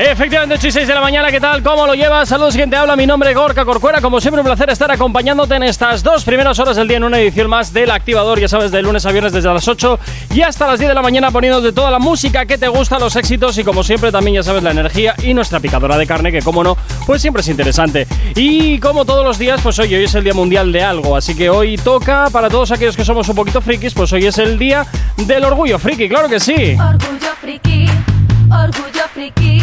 Efectivamente, 8 y 6 de la mañana, ¿qué tal? ¿Cómo lo llevas? Saludos, quien te habla, mi nombre es Gorka Corcuera. Como siempre, un placer estar acompañándote en estas dos primeras horas del día en una edición más del Activador, ya sabes, de lunes a viernes desde las 8 y hasta las 10 de la mañana poniéndote toda la música que te gusta, los éxitos y como siempre también ya sabes la energía y nuestra picadora de carne, que como no, pues siempre es interesante. Y como todos los días, pues hoy, hoy es el Día Mundial de algo, así que hoy toca para todos aquellos que somos un poquito frikis, pues hoy es el Día del Orgullo Friki, claro que sí. Orgullo friki, orgullo friki,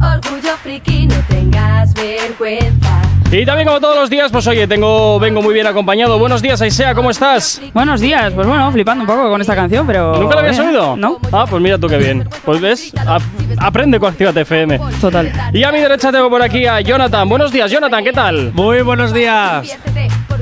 orgullo friki, no tengas vergüenza. Y también como todos los días, pues oye, tengo, vengo muy bien acompañado. Buenos días, Aisea, ¿cómo estás? Buenos días, pues bueno, flipando un poco con esta canción, pero. ¿Nunca la habías oído? No, Ah, pues mira tú qué bien. Pues ves, ap- aprende con Actívate FM. total. Y a mi derecha tengo por aquí a Jonathan. Buenos días, Jonathan, ¿qué tal? Muy buenos días.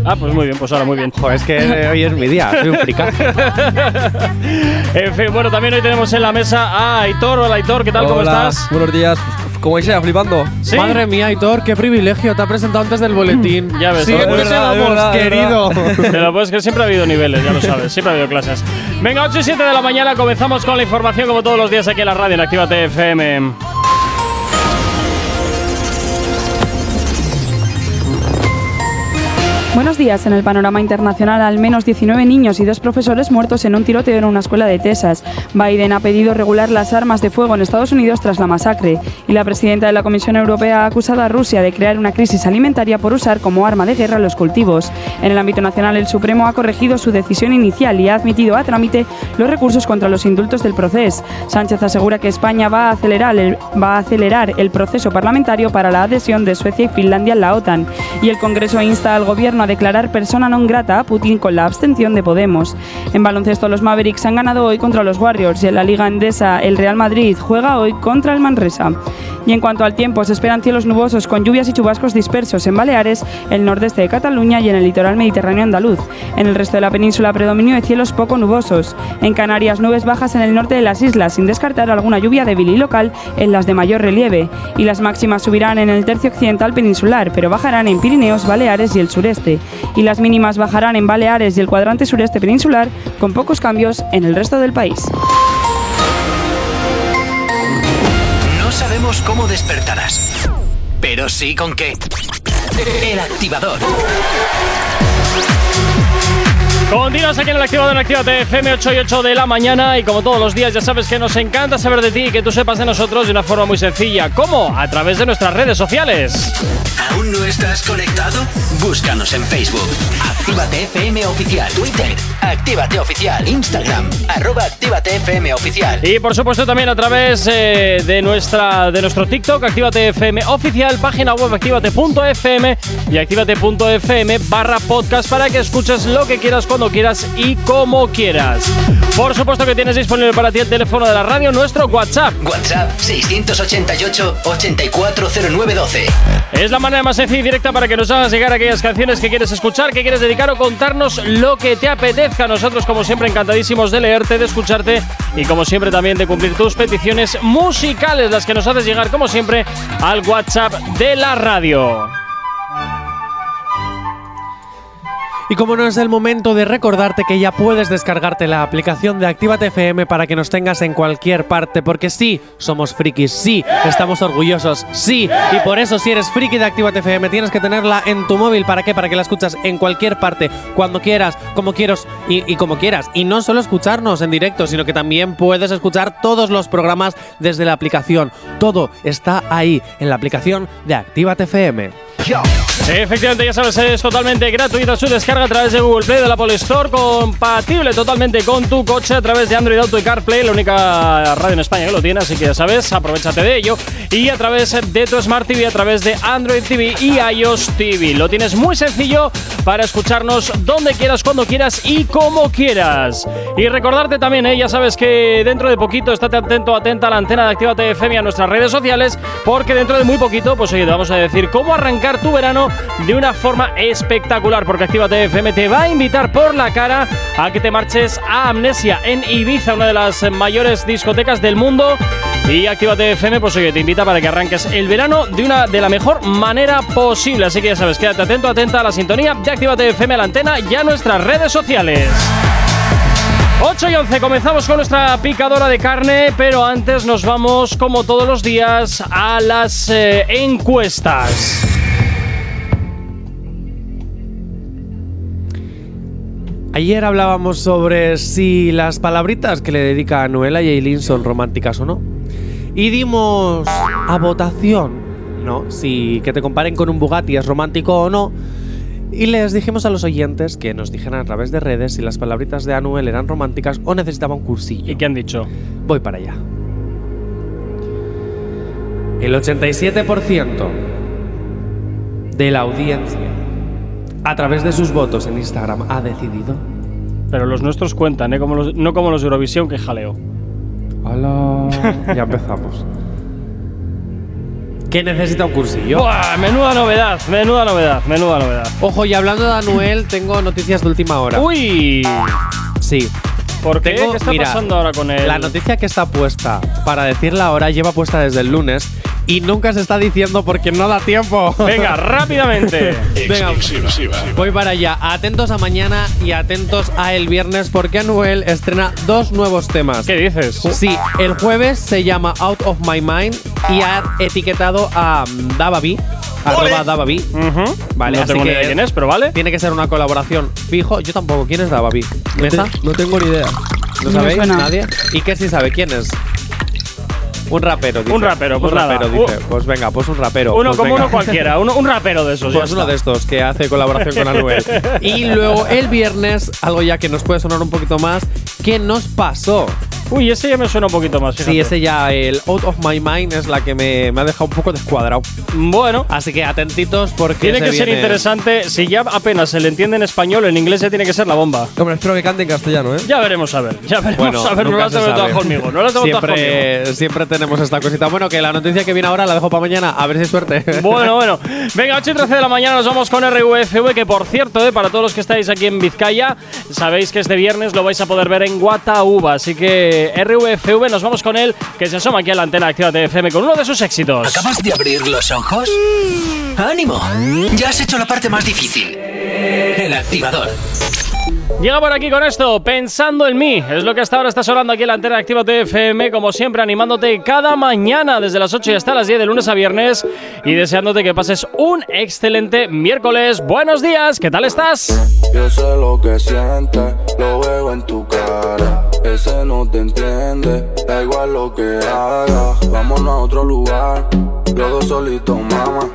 Ah, pues muy bien, pues ahora muy bien. Joder, es que hoy es mi día, soy un fricazo. En fin, bueno, también hoy tenemos en la mesa a Aitor. Hola, Aitor, ¿qué tal? ¿Cómo estás? Buenos días. Como sea, flipando. ¿Sí? Madre mía, Aitor, qué privilegio. Te ha presentado antes del boletín. Ya ves, verdad, es querido. Pero pues que siempre ha habido niveles, ya lo sabes, siempre ha habido clases. Venga, 8 y 7 de la mañana comenzamos con la información como todos los días aquí en la radio en Actívate FM. Buenos días. En el panorama internacional, al menos 19 niños y dos profesores muertos en un tiroteo en una escuela de Texas. Biden ha pedido regular las armas de fuego en Estados Unidos tras la masacre. Y la presidenta de la Comisión Europea ha acusado a Rusia de crear una crisis alimentaria por usar como arma de guerra los cultivos. En el ámbito nacional, el Supremo ha corregido su decisión inicial y ha admitido a trámite los recursos contra los indultos del proceso. Sánchez asegura que España va a acelerar el, va a acelerar el proceso parlamentario para la adhesión de Suecia y Finlandia a la OTAN. Y el Congreso insta al gobierno a declarar persona non grata a Putin con la abstención de Podemos. En baloncesto, los Mavericks han ganado hoy contra los Warriors y en la Liga Endesa, el Real Madrid juega hoy contra el Manresa. Y en cuanto al tiempo, se esperan cielos nubosos con lluvias y chubascos dispersos en Baleares, el nordeste de Cataluña y en el litoral mediterráneo andaluz. En el resto de la península, predominio de cielos poco nubosos. En Canarias, nubes bajas en el norte de las islas, sin descartar alguna lluvia débil y local en las de mayor relieve. Y las máximas subirán en el tercio occidental peninsular, pero bajarán en Pirineos, Baleares y el sureste. Y las mínimas bajarán en Baleares y el cuadrante sureste peninsular, con pocos cambios en el resto del país. No sabemos cómo despertarás, pero sí con qué. El Activador. Continuas aquí en el Activador en Actívate FM 8 y 8 de la mañana y como todos los días ya sabes que nos encanta saber de ti y que tú sepas de nosotros de una forma muy sencilla. ¿Cómo? A través de nuestras redes sociales. ¿Aún no estás conectado? Búscanos en Facebook. Actívate FM Oficial. Twitter. Actívate Oficial. Instagram. Arroba Actívate FM Oficial. Y por supuesto también a través eh, de, nuestra, de nuestro TikTok, Actívate FM oficial, página web activate.fm y activate.fm barra podcast para que escuches lo que quieras, cuando quieras y como quieras. Por supuesto que tienes disponible para ti el teléfono de la radio, nuestro WhatsApp. WhatsApp 688 840912. Es la manera más sencilla y directa para que nos hagas llegar aquellas canciones que quieres escuchar, que quieres dedicar o contarnos lo que te apetezca. Nosotros, como siempre, encantadísimos de leerte, de escucharte y, como siempre, también de cumplir tus peticiones musicales, las que nos haces llegar, como siempre, al WhatsApp de la radio. Y como no es el momento de recordarte que ya puedes descargarte la aplicación de Actívate FM para que nos tengas en cualquier parte, porque sí, somos frikis, sí, estamos orgullosos, sí, y por eso si eres friki de Actívate FM tienes que tenerla en tu móvil, ¿para qué? Para que la escuchas en cualquier parte, cuando quieras, como quieras y, como quieras. Y no solo escucharnos en directo, sino que también puedes escuchar todos los programas desde la aplicación. Todo está ahí, en la aplicación de Actívate FM. Efectivamente, ya sabes, es totalmente gratuita su descarga a través de Google Play, de la Apple Store, compatible totalmente con tu coche a través de Android Auto y CarPlay, la única radio en España que lo tiene, así que ya sabes, aprovechate de ello. Y a través de tu Smart TV, a través de Android TV y iOS TV. Lo tienes muy sencillo para escucharnos donde quieras, cuando quieras y como quieras. Y recordarte también, ¿eh? ya sabes que dentro de poquito, estate atento, atenta a la antena de Actívate FM y a nuestras redes sociales, porque dentro de muy poquito, pues oye, te vamos a decir cómo arrancar tu verano de una forma espectacular, porque Actívate FM te va a invitar por la cara a que te marches a Amnesia en Ibiza, una de las mayores discotecas del mundo. Y Actívate FM, pues oye, te invita para que arranques el verano de una de la mejor manera posible. Así que ya sabes, quédate atento, atenta a la sintonía de Actívate FM a la antena y a nuestras redes sociales. 8 y 11, comenzamos con nuestra picadora de carne, pero antes nos vamos, como todos los días, a las eh, encuestas. Ayer hablábamos sobre si las palabritas que le dedica a Noela y Eileen son románticas o no. Y dimos a votación, ¿no? Si que te comparen con un Bugatti es romántico o no. Y les dijimos a los oyentes que nos dijeran a través de redes si las palabritas de Anuel eran románticas o necesitaban cursillo. ¿Y qué han dicho? Voy para allá. El 87% de la audiencia, a través de sus votos en Instagram, ha decidido. Pero los nuestros cuentan, ¿eh? Como los- no como los de Eurovisión, que jaleo. Hola. ya empezamos. ¿Qué necesita un cursillo? Buah, menuda novedad, menuda novedad, menuda novedad. Ojo, y hablando de Anuel, tengo noticias de última hora. Uy, Sí. ¿Por qué? Tengo- ¿Qué está mira, pasando ahora con él? La noticia que está puesta, para decirla ahora, lleva puesta desde el lunes y nunca se está diciendo porque no da tiempo. Venga, rápidamente. Venga, voy para allá. Atentos a mañana y atentos a el viernes porque Anuel estrena dos nuevos temas. ¿Qué dices? Sí, el jueves se llama Out of My Mind y ha etiquetado a Davabi, arroba Davabi. Ujú. Vale, no así tengo ni que- idea de quién es, pero vale. Tiene que ser una colaboración fijo. Yo tampoco. ¿Quién es Davabi? ¿Mesa? No tengo ni idea. ¿No sabéis? suena. ¿Nadie? ¿Y qué sí sabe? ¿Quién es? Un rapero, dice. Un rapero, pues un nada. rapero, dice. Uh. Pues venga, pues un rapero. Uno Pues como venga. uno cualquiera, uno, un rapero de esos. ya Pues uno está. de estos que hace colaboración con Anuel. y luego el viernes, algo ya que nos puede sonar un poquito más, ¿qué nos pasó? Uy, ese ya me suena un poquito más. fíjate. Sí, ese ya, el Out of My Mind es la que me, me ha dejado un poco descuadrado. Bueno, Así que atentitos porque tiene se que ser interesante. Si ya apenas se le entiende en español, en inglés ya tiene que ser la bomba. Hombre, espero que cante en castellano, ¿eh? Ya veremos a ver. Ya veremos Bueno, a ver. No nunca las sabe. conmigo. No las todas conmigo. siempre, siempre tenemos esta cosita. Bueno, que la noticia que viene ahora la dejo para mañana. A ver si hay suerte. Bueno, bueno. Venga, 8 y 13 de la mañana nos vamos con RVFV, que por cierto, eh, para todos los que estáis aquí en Vizcaya, sabéis que este viernes lo vais a poder ver en Guatauba. Así que RVFV, nos vamos con él, que se asoma aquí a la antena Activa FM con uno de sus éxitos. ¿Acabas de abrir los ojos? ¡Ánimo! Ya has hecho la parte más difícil. El activador. Llega por aquí con esto, pensando en mí. Es lo que hasta ahora está sonando aquí en la antena Activa FM, como siempre, animándote cada mañana desde las 8 y hasta las 10 de lunes a viernes y deseándote que pases un excelente miércoles. Buenos días, ¿qué tal estás? Yo sé lo que sientes, lo veo en tu cara. Ese no te entiende, da igual lo que haga. Vámonos a otro lugar, los dos solitos, mamá.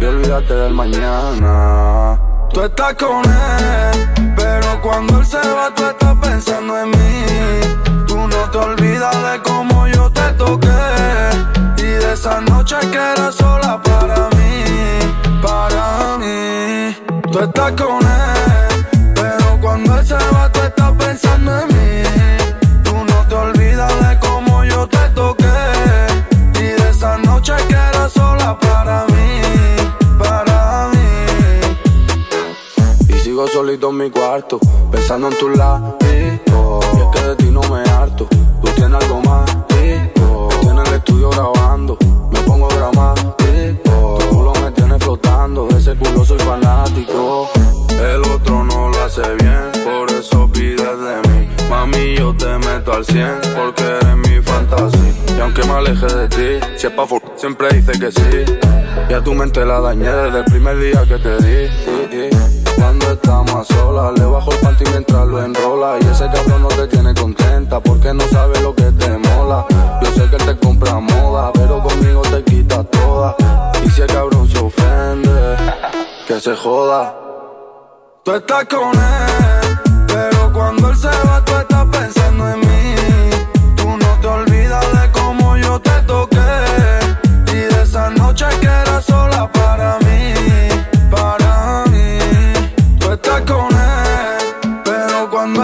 Y olvídate del mañana. Tú estás con él, pero cuando él se va, tú estás pensando en mí. Tú no te olvidas de cómo yo te toqué. Y de esa noche que era sola para mí, para mí. Tú estás con él, pero cuando él se va, tú estás pensando en mí. En mi cuarto, pensando en tus labios. Y es que de ti no me harto, tú tienes algo más. en el estudio grabando, me pongo dramático. Tu culo me tiene flotando, ese culo soy fanático. El otro no lo hace bien, por eso pides de mí. Mami, yo te meto al 100, porque eres mi fantasía. Y aunque me aleje de ti, si es pa' siempre dice que sí. Y a tu mente la dañé desde el primer día que te di. Cuando estamos solas, le bajo el panty mientras lo enrola. Y ese cabrón no te tiene contenta porque no sabe lo que te mola. Yo sé que te compra moda, pero conmigo te quita toda. Y si el cabrón se ofende, que se joda. Tú estás con él, pero cuando él se va, tú estás pensando en mí. Tú no te olvidas de cómo yo te toqué. Y de esa noche que era sola para mí,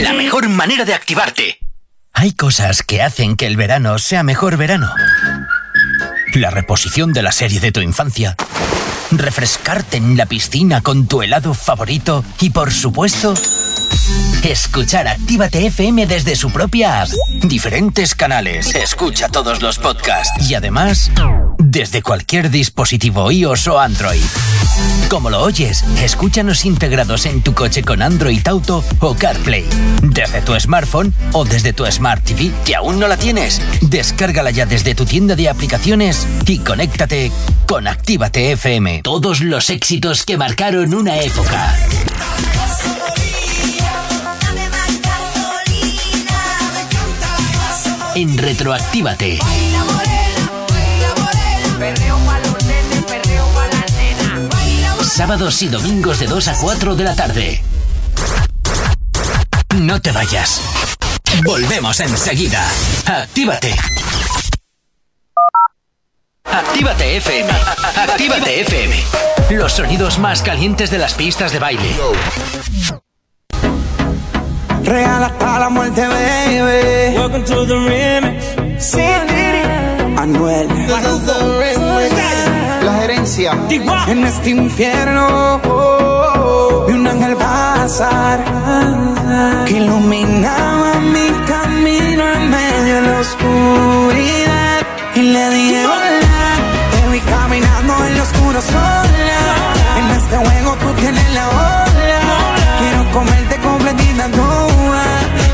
La mejor manera de activarte. Hay cosas que hacen que el verano sea mejor verano. La reposición de la serie de tu infancia. Refrescarte en la piscina con tu helado favorito. Y por supuesto, escuchar Actívate FM desde su propia app. Diferentes canales. Escucha todos los podcasts. Y además, desde cualquier dispositivo iOS o Android. Como lo oyes, escúchanos integrados en tu coche con Android Auto o CarPlay. Desde tu smartphone o desde tu Smart TV, que aún no la tienes. Descárgala ya desde tu tienda de aplicaciones y conéctate con Actívate FM. Todos los éxitos que marcaron una época. En Retroactívate. Sábados y domingos de 2 a 4 de la tarde. No te vayas. Volvemos enseguida. Actívate. Actívate FM. Actívate FM. Los sonidos más calientes de las pistas de baile. Real hasta la muerte, baby. Welcome to the remix. Anuel. La gerencia. En este infierno vi un ángel pasar que iluminaba mi camino en medio de la oscuridad. Y le dije oscura sola. En este juego tú tienes la ola. Quiero comerte completita toda.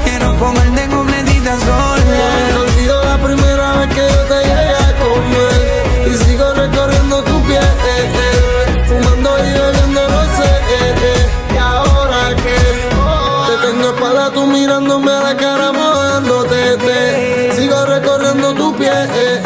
Quiero comerte completita sola. olvido la primera vez que yo te llegué a comer Y sigo recorriendo tu piel eh, eh, Fumando y bebiendo no sé eh, eh, Y ahora que Te tengo espalda tú mirándome a la cara mojándote te. Sigo recorriendo tu piel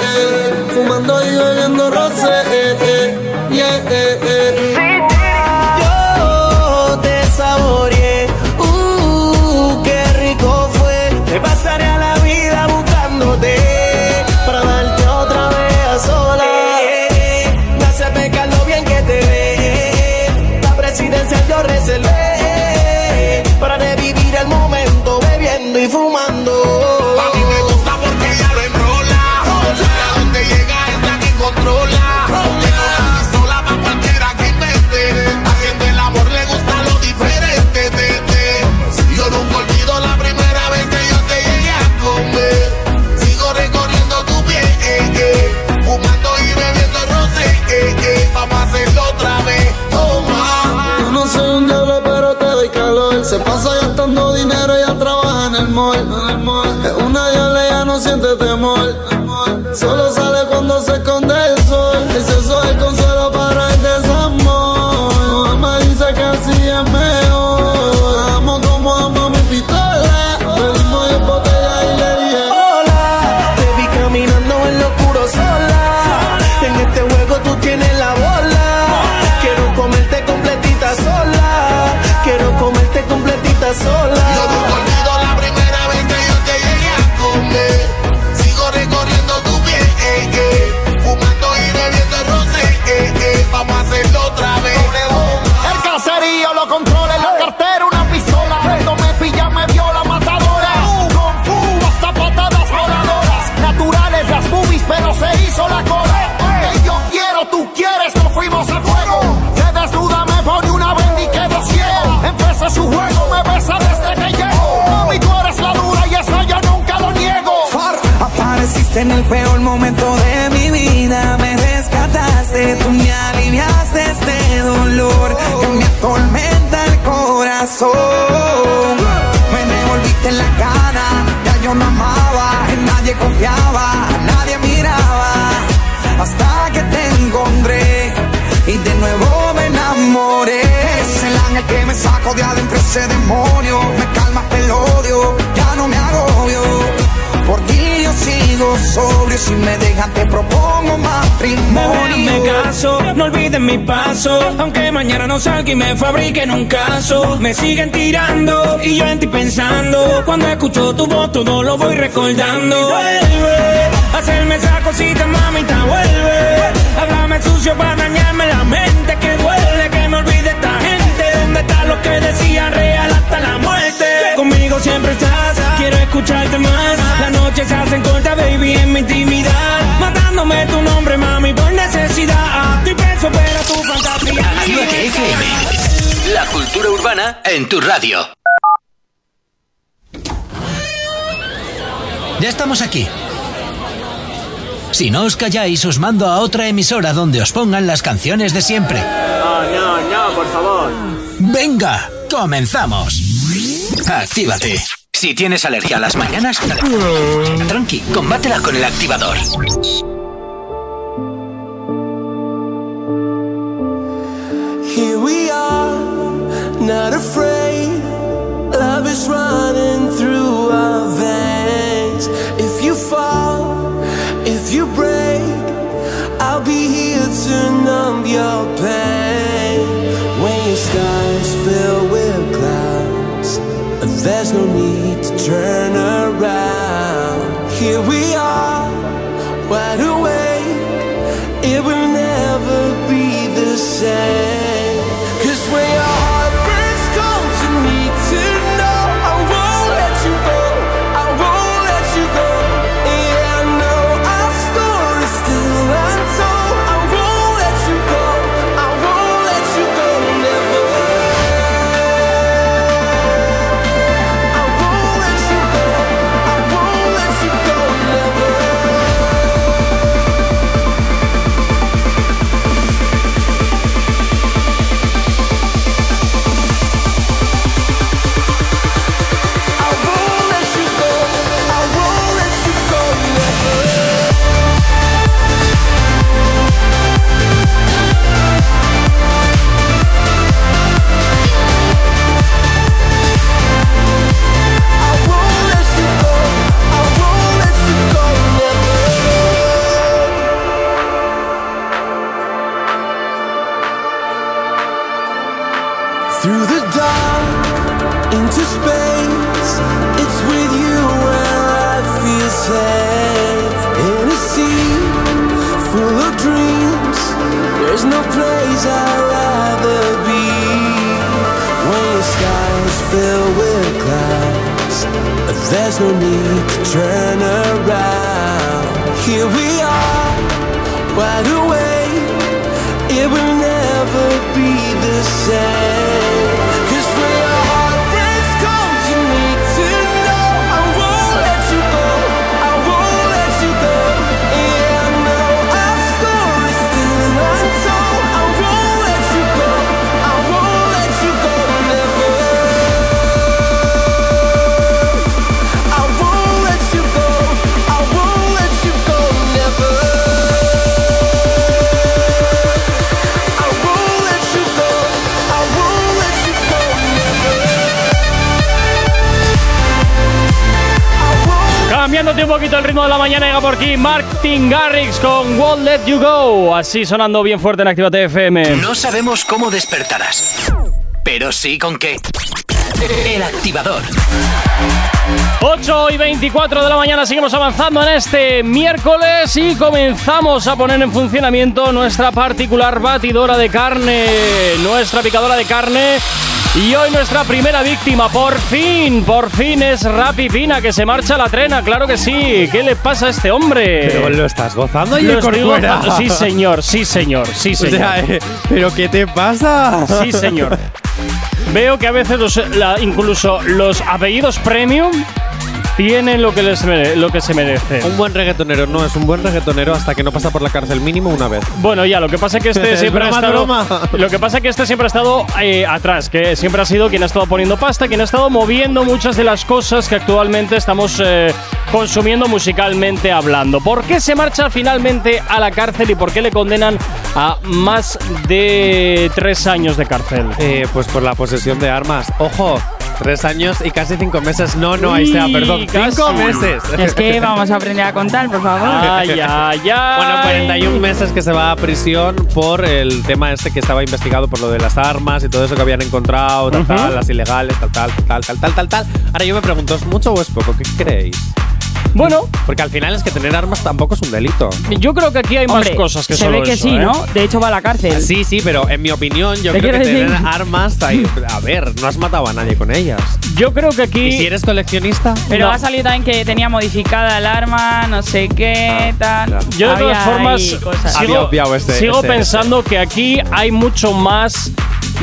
siente temor. Solo en el peor momento de mi vida, me rescataste, tú me aliviaste este dolor que me atormenta el corazón. Me devolviste la cara, ya yo no amaba, en nadie confiaba, a nadie miraba, hasta que te encontré y de nuevo me enamoré. Es el ángel que me saco de adentro ese demonio, me calma el odio, ya no me agobio. Sigo sobrio, si me dejan te propongo matrimonio. Me caso, no olviden mi paso. Aunque mañana no salga y me fabriquen un caso. Me siguen tirando y yo en ti pensando. Cuando escucho tu voz, todo lo voy recordando. Vuelve, hacerme esa cosita, mamita, vuelve. Háblame sucio para dañarme la mente. Que duele que me olvide esta gente siempre estás. Quiero escucharte más. La noche se hacen cortas, baby, en mi intimidad. Matándome tu nombre, mami, por necesidad. Tu peso, pero tu fantasía. FM. La cultura urbana en tu radio. Ya estamos aquí. Si no os calláis, os mando a otra emisora donde os pongan las canciones de siempre. No, no, no, por favor. Venga, comenzamos. Actívate. Si tienes alergia a las mañanas, tranqui, combátela con el activador. Here we are, not afraid. Love is running through our veins. If you fall, if you break, I'll be here to numb your pain. No need to turn around. Here we are, wide awake. Skies fill with clouds, there's no need to turn around. Here we are, wide awake. It will never be the same. Un poquito el ritmo de la mañana, llega por aquí Martin Garrix con Won't Let You Go. Así sonando bien fuerte en Actívate FM. No sabemos cómo despertarás, pero sí con qué. El activador. 8 y 24 de la mañana seguimos avanzando en este miércoles y comenzamos a poner en funcionamiento nuestra particular batidora de carne, nuestra picadora de carne. Y hoy nuestra primera víctima, por fin, por fin es Rapi Pina, que se marcha a la trena, claro que sí. ¿Qué le pasa a este hombre? Pero lo estás gozando y gozando. Sí, señor, sí, señor, sí, O señor. sea, eh, ¿pero qué te pasa? Sí, señor. Veo que a veces los, la- incluso los apellidos premium tienen lo que, les mere- lo que se merece. Un buen reggaetonero no es un buen reggaetonero hasta que no pasa por la cárcel mínimo una vez. Bueno, ya, lo que pasa es que este Es siempre ha estado. broma. Lo que pasa es que este siempre ha estado eh, atrás, que siempre ha sido quien ha estado poniendo pasta, quien ha estado moviendo muchas de las cosas que actualmente estamos eh, consumiendo musicalmente hablando. ¿Por qué se marcha finalmente a la cárcel y por qué le condenan a más de tres años de cárcel? Eh, pues por la posesión de armas. Ojo, Tres años y casi cinco meses. No, no, ahí sea perdón. Cinco meses. Es que vamos a aprender a contar, por favor. Ay, ay, ay. Bueno, 41 meses que se va a prisión por el tema este que estaba investigado por lo de las armas y todo eso que habían encontrado, tal, tal, las ilegales, tal, tal, tal, tal, tal, tal, tal. Ahora yo me pregunto, ¿es mucho o es poco? ¿Qué creéis? Bueno, Porque al final es que tener armas tampoco es un delito. yo creo que aquí hay Hombre, más cosas que se solo ve que eso, sí, ¿eh? ¿no? De hecho va a la cárcel. Sí, sí, pero en mi opinión, yo ¿Te creo que quiero tener decir? armas. ahí- a ver, no has matado a nadie con ellas. Yo creo que aquí. Y si eres coleccionista. Pero No. ha salido también que tenía modificada el arma, no sé qué, tal. claro. Yo de Había todas formas cosas. Había sigo, obviado este- sigo este- pensando que aquí hay mucho más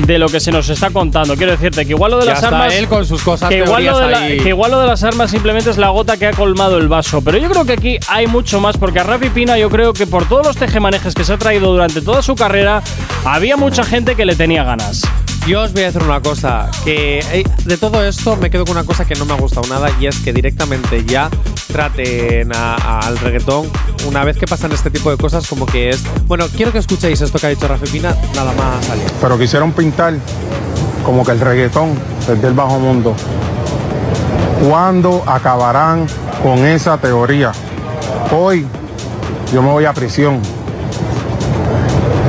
de lo que se nos está contando. Quiero decirte que igual lo de Ya las está armas él con sus cosas que igual, lo teorías de la- ahí. que igual lo de las armas simplemente es la gota que ha colmado el vaso. Pero yo creo que aquí hay mucho más, porque a Rafi Pina yo creo que por todos los tejemanejes que se ha traído durante toda su carrera, había mucha gente que le tenía ganas. Yo os voy a decir una cosa, que eh, de todo esto me quedo con una cosa que no me ha gustado nada y es que directamente ya traten al reggaetón una vez que pasan este tipo de cosas como que es... Bueno, quiero que escuchéis esto que ha dicho Rafi Pina, nada más salir. pero quisieron pintar como que el reggaetón es del bajo mundo. ¿Cuándo acabarán con esa teoría? Hoy yo me voy a prisión,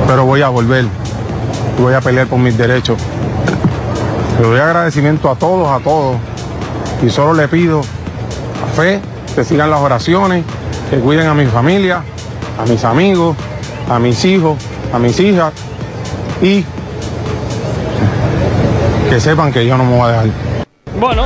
pero voy a volver voy a pelear por mis derechos. Le doy agradecimiento a todos, a todos, y solo le pido a fe que sigan las oraciones, que cuiden a mi familia, a mis amigos, a mis hijos, a mis hijas y que sepan que yo no me voy a dejar. Bueno,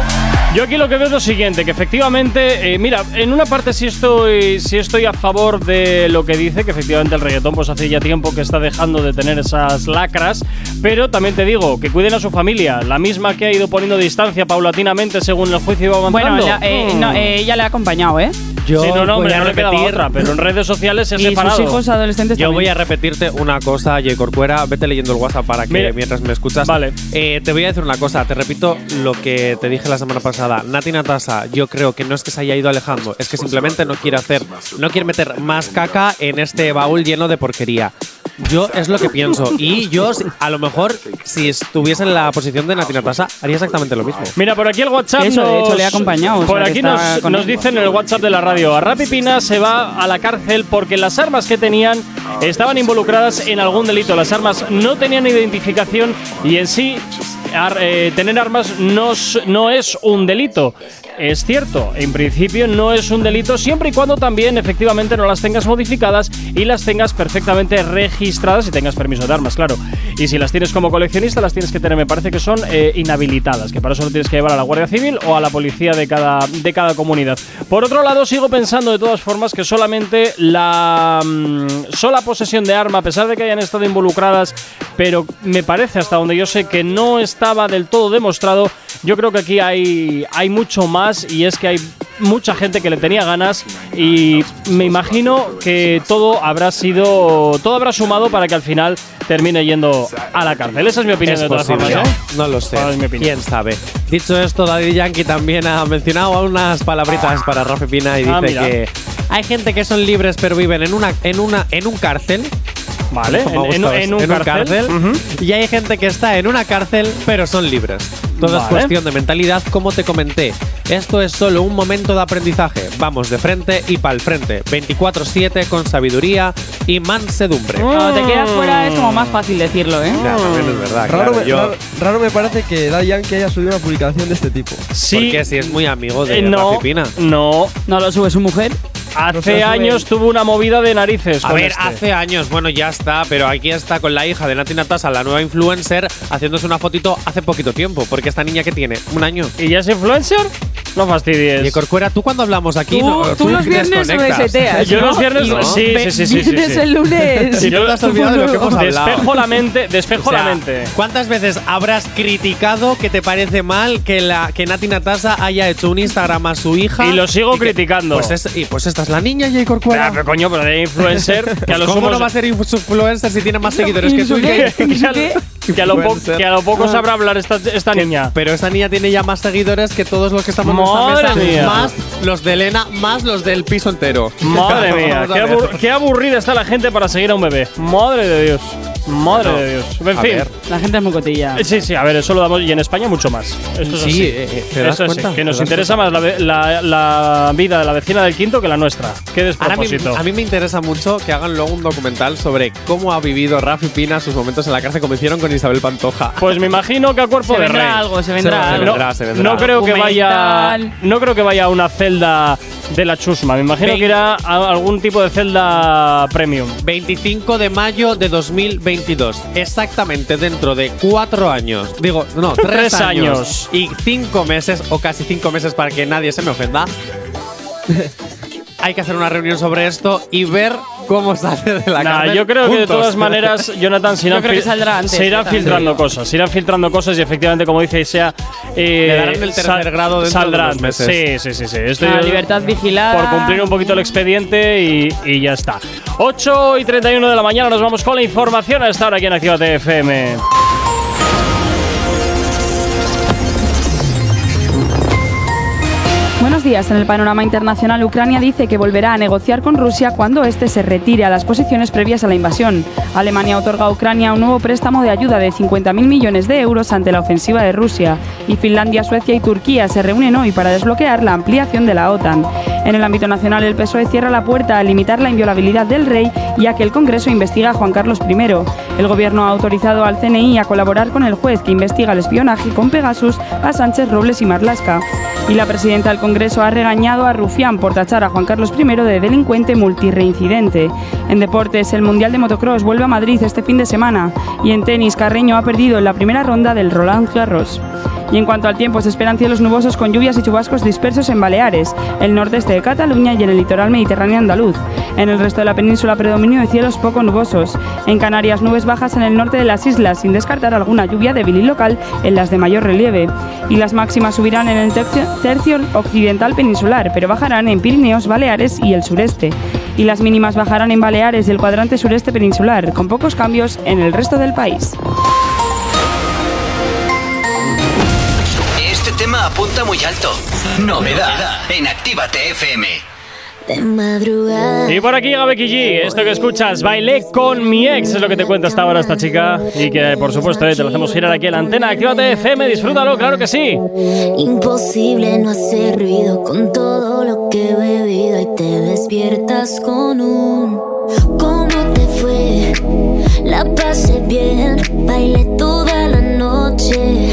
yo aquí lo que veo es lo siguiente, que efectivamente, eh, mira, en una parte sí estoy, sí estoy a favor de lo que dice, que efectivamente el reggaetón pues hace ya tiempo que está dejando de tener esas lacras, pero también te digo, que cuiden a su familia, la misma que ha ido poniendo distancia paulatinamente según el juicio iba avanzando. Bueno, la- eh, Mm. no, eh, ella le ha acompañado, ¿eh? Yo sí, no, no, hombre, no le quedaba otra, pero en redes sociales se ha separado. sus hijos adolescentes Yo también. voy a repetirte una cosa, J. Corcuera. Vete leyendo el WhatsApp para que Mira. mientras me escuchas. Vale. Eh, te voy a decir una cosa. Te repito lo que te dije la semana pasada. Nati Natasa, yo creo que no es que se haya ido alejando, es que simplemente no quiere hacer, no quiere meter más caca en este baúl lleno de porquería. Yo es lo que pienso. Y yo, si- a lo mejor, si estuviese en la posición de Nati Natasa, haría exactamente lo mismo. Mira, por aquí el WhatsApp Eso, de nos- hecho, le ha acompañado, o Por sea, aquí nos, nos dicen en el WhatsApp de la radio, a Rapi Pina se va a la cárcel porque las armas que tenían estaban involucradas en algún delito. Las armas no tenían identificación y en sí ar- eh, tener armas no, no es un delito. Es cierto, en principio no es un delito siempre y cuando también efectivamente no las tengas modificadas y las tengas perfectamente registradas y tengas permiso de armas, claro. Y si las tienes como coleccionista, las tienes que tener, me parece que son eh, inhabilitadas, que para eso lo tienes que llevar a la Guardia Civil o a la policía de cada, de cada comunidad. Por otro lado, sigo pensando de todas formas que solamente la mm, sola posesión de arma, a pesar de que hayan estado involucradas, pero me parece hasta donde yo sé que no estaba del todo demostrado, yo creo que aquí hay, hay mucho más y es que hay mucha gente que le tenía ganas y me imagino que todo habrá sido, todo habrá sumado para que al final termine yendo a la cárcel. Esa es mi opinión Es de todas posible, formas. ¿eh? No lo sé. ¿Quién sabe? Dicho esto, Daddy Yankee también ha mencionado unas palabritas para Rafi Pina y Ah, dice mira. que hay gente que son libres pero viven en una, en una, en un cárcel. Vale, ha en, en- gustado en un cárcel. Ujú. Y hay gente que está en una cárcel pero son libres. Todo es Vale. cuestión de mentalidad, como te comenté. Esto es solo un momento de aprendizaje. Vamos de frente y pa'l frente. 24-7 con sabiduría y mansedumbre. Cuando te quedas fuera es como más fácil decirlo, ¿eh? Ya, también es verdad. Raro, claro, me, yo- raro, raro me parece que Daddy Yankee haya subido una publicación de este tipo. Sí, Porque si es muy amigo de eh, no, Rafi Pina. no. No lo sube su mujer. Hace años tuvo una movida de narices. A con ver, este. hace años, bueno, ya está, pero aquí está con la hija de Nati Natasa, la nueva influencer, haciéndose una fotito hace poquito tiempo, porque esta niña que tiene un año. ¿Y ya es influencer? No fastidies. Y Corcuera, tú cuando hablamos aquí, Tú, no, tú los viernes reseteas. Yo ¿no? los viernes- Y sí, sí, sí, sí, Vienes sí. el lunes. Si no te has olvidado de lo que hemos hablado. Despejo la mente, despejo O sea, la mente. ¿Cuántas veces habrás criticado que te parece mal que la que Nati Natasa haya hecho un Instagram a su hija? Y lo sigo que- criticando. Pues, es- y pues esta es la niña, J. Corcuera. Pero, pero, coño, pero de influencer, que a Pues lo ¿Cómo no va a ser influencer si tiene más seguidores que tú? Que, ¿Y a, lo que a lo poco sabrá hablar esta, esta niña. Pero esta niña tiene ya más seguidores que todos los que estamos en Madre esta mesa, mía. más los de Elena, más los del piso entero. Madre mía, qué, ver. abur- qué aburrida está la gente para seguir a un bebé. Madre de Dios. Madre No. de Dios. En A fin. ver. La gente es muy cotilla. Eh, Sí, sí, a ver, eso lo damos y en España mucho más. Eso es Sí, así. eh, ¿te das Eso sí, que ¿Te nos interesa más la, ve- la- la vida de la vecina del quinto que la nuestra. Qué Ahora a mí, despropósito. a mí me interesa mucho que hagan luego un documental sobre cómo ha vivido Rafi Pina sus momentos en la cárcel como hicieron con Isabel Pantoja. Pues me imagino que a cuerpo Se de vendrá rey. algo, se vendrá Se algo. vendrá, se vendrá. No creo que vaya. No creo que vaya a una celda de la chusma. Me imagino que irá a algún tipo de celda premium. 25 de mayo de 2022. Exactamente dentro de cuatro años. Digo, no, tres, años. Y cinco meses, o casi cinco meses para que nadie se me ofenda. Hay que hacer una reunión sobre esto y ver cómo sale de la Nah, cárcel yo creo que de todas maneras, Jonathan, saldrá antes, se irán filtrando cosas. Se irán filtrando cosas y efectivamente, como dice Isea, eh, Le darán el tercer sal- grado dentro de saldrán. unos meses. Sí, sí, sí. sí. Yo- libertad vigilada. por cumplir un poquito el expediente y, y ya está. 8 y 31 de la mañana nos vamos con la información a esta hora aquí en Actívate FM. Días. En el panorama internacional, Ucrania dice que volverá a negociar con Rusia cuando éste se retire a las posiciones previas a la invasión. Alemania otorga a Ucrania un nuevo préstamo de ayuda de 50.000 millones de euros ante la ofensiva de Rusia. Y Finlandia, Suecia y Turquía se reúnen hoy para desbloquear la ampliación de la OTAN. En el ámbito nacional, el PSOE cierra la puerta a limitar la inviolabilidad del rey y a que el Congreso investiga a Juan Carlos I. El gobierno ha autorizado al CNI a colaborar con el juez que investiga el espionaje con Pegasus a Sánchez Robles y Marlasca. Y la presidenta del Congreso ha regañado a Rufián por tachar a Juan Carlos I de delincuente multireincidente. En deportes, el Mundial de Motocross vuelve a Madrid este fin de semana. Y en tenis, Carreño ha perdido en la primera ronda del Roland Garros. Y en cuanto al tiempo, se esperan cielos nubosos con lluvias y chubascos dispersos en Baleares, el nordeste de Cataluña y en el litoral mediterráneo andaluz. En el resto de la península predominio de cielos poco nubosos. En Canarias, nubes bajas en el norte de las islas, sin descartar alguna lluvia débil y local en las de mayor relieve. Y las máximas subirán en el tercio, occidental peninsular, pero bajarán en Pirineos, Baleares y el sureste. Y las mínimas bajarán en Baleares y el cuadrante sureste peninsular, con pocos cambios en el resto del país. Apunta muy alto. Novedad en Actívate FM. De madrugada. Y por aquí llega Becky G. Esto que escuchas, bailé con mi ex, es lo que te cuenta hasta ahora esta chica. Y que por supuesto eh, te lo hacemos girar aquí en la antena. Actívate FM, disfrútalo, claro que sí. Imposible no hacer ruido con todo lo que he bebido y te despiertas con un ¿Cómo te fue? La pasé bien, bailé toda la noche,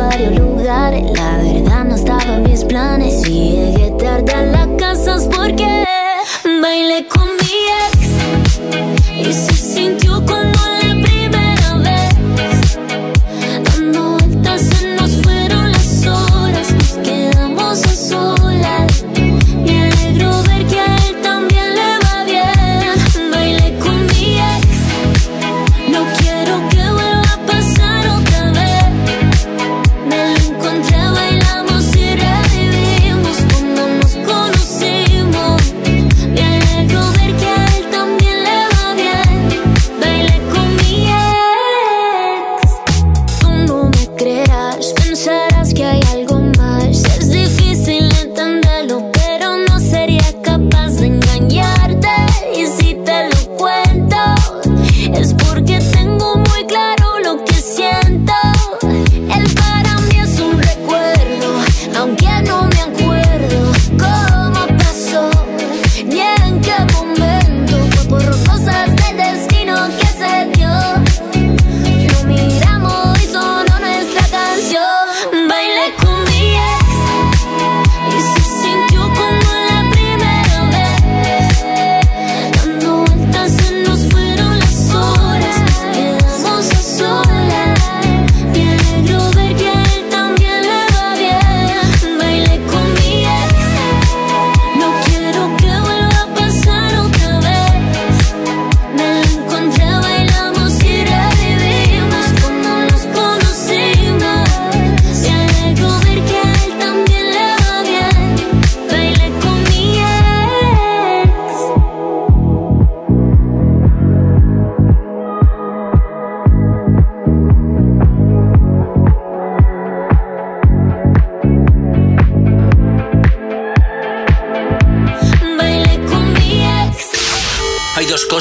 varios lugares, la verdad no estaba en mis planes. Llegué tarde a la casa porque bailé con mi ex. Y se sintió como Моргет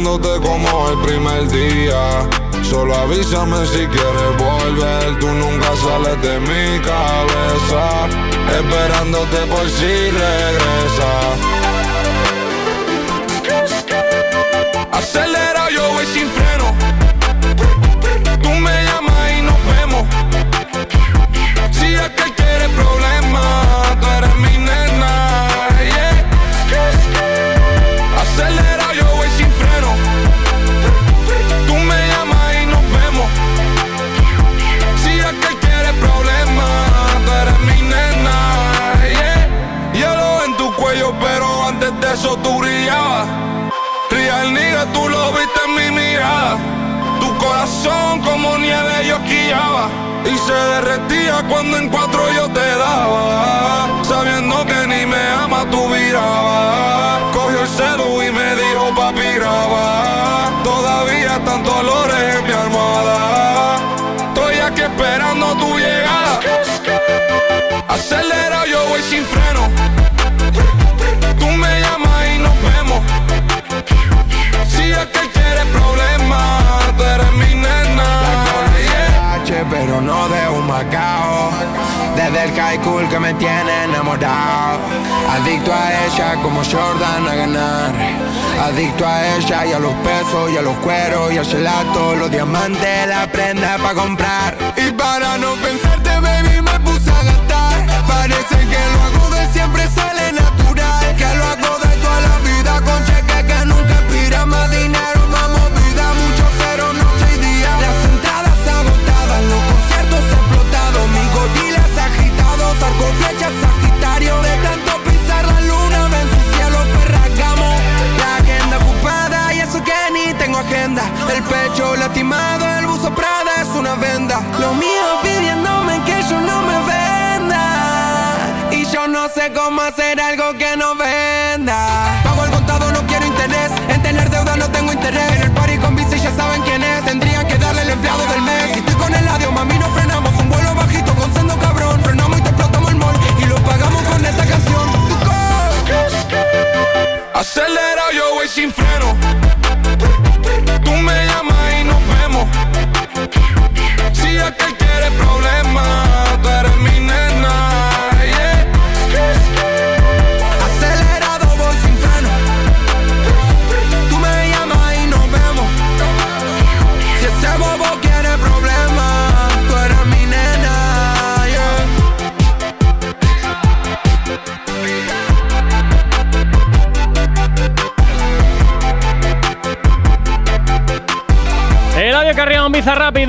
Sigo esperándote como el primer día. Solo avísame si quieres volver. Tú nunca sales de mi cabeza. Esperándote por si regresa. Acelera, yo voy sin freno. Y se derretía cuando en cuatro yo te daba. Sabiendo que ni me ama, tú viraba. Cogió el celu y me dijo, papi, graba. Todavía están dolores en mi almohada. Estoy aquí esperando tu llegada. Acelera, yo voy sin freno. Pero no de un macao. Desde el high que me tiene enamorado. Adicto a ella como Jordan a ganar. Adicto a ella y a los pesos y a los cueros y al gelato. Los diamantes, la prenda para comprar. Y para no pensarte, baby, me puse a gastar. Parece que lo hago de siempre sale natural. Que lo hago de toda la vida con cheque que nunca expira más dinero,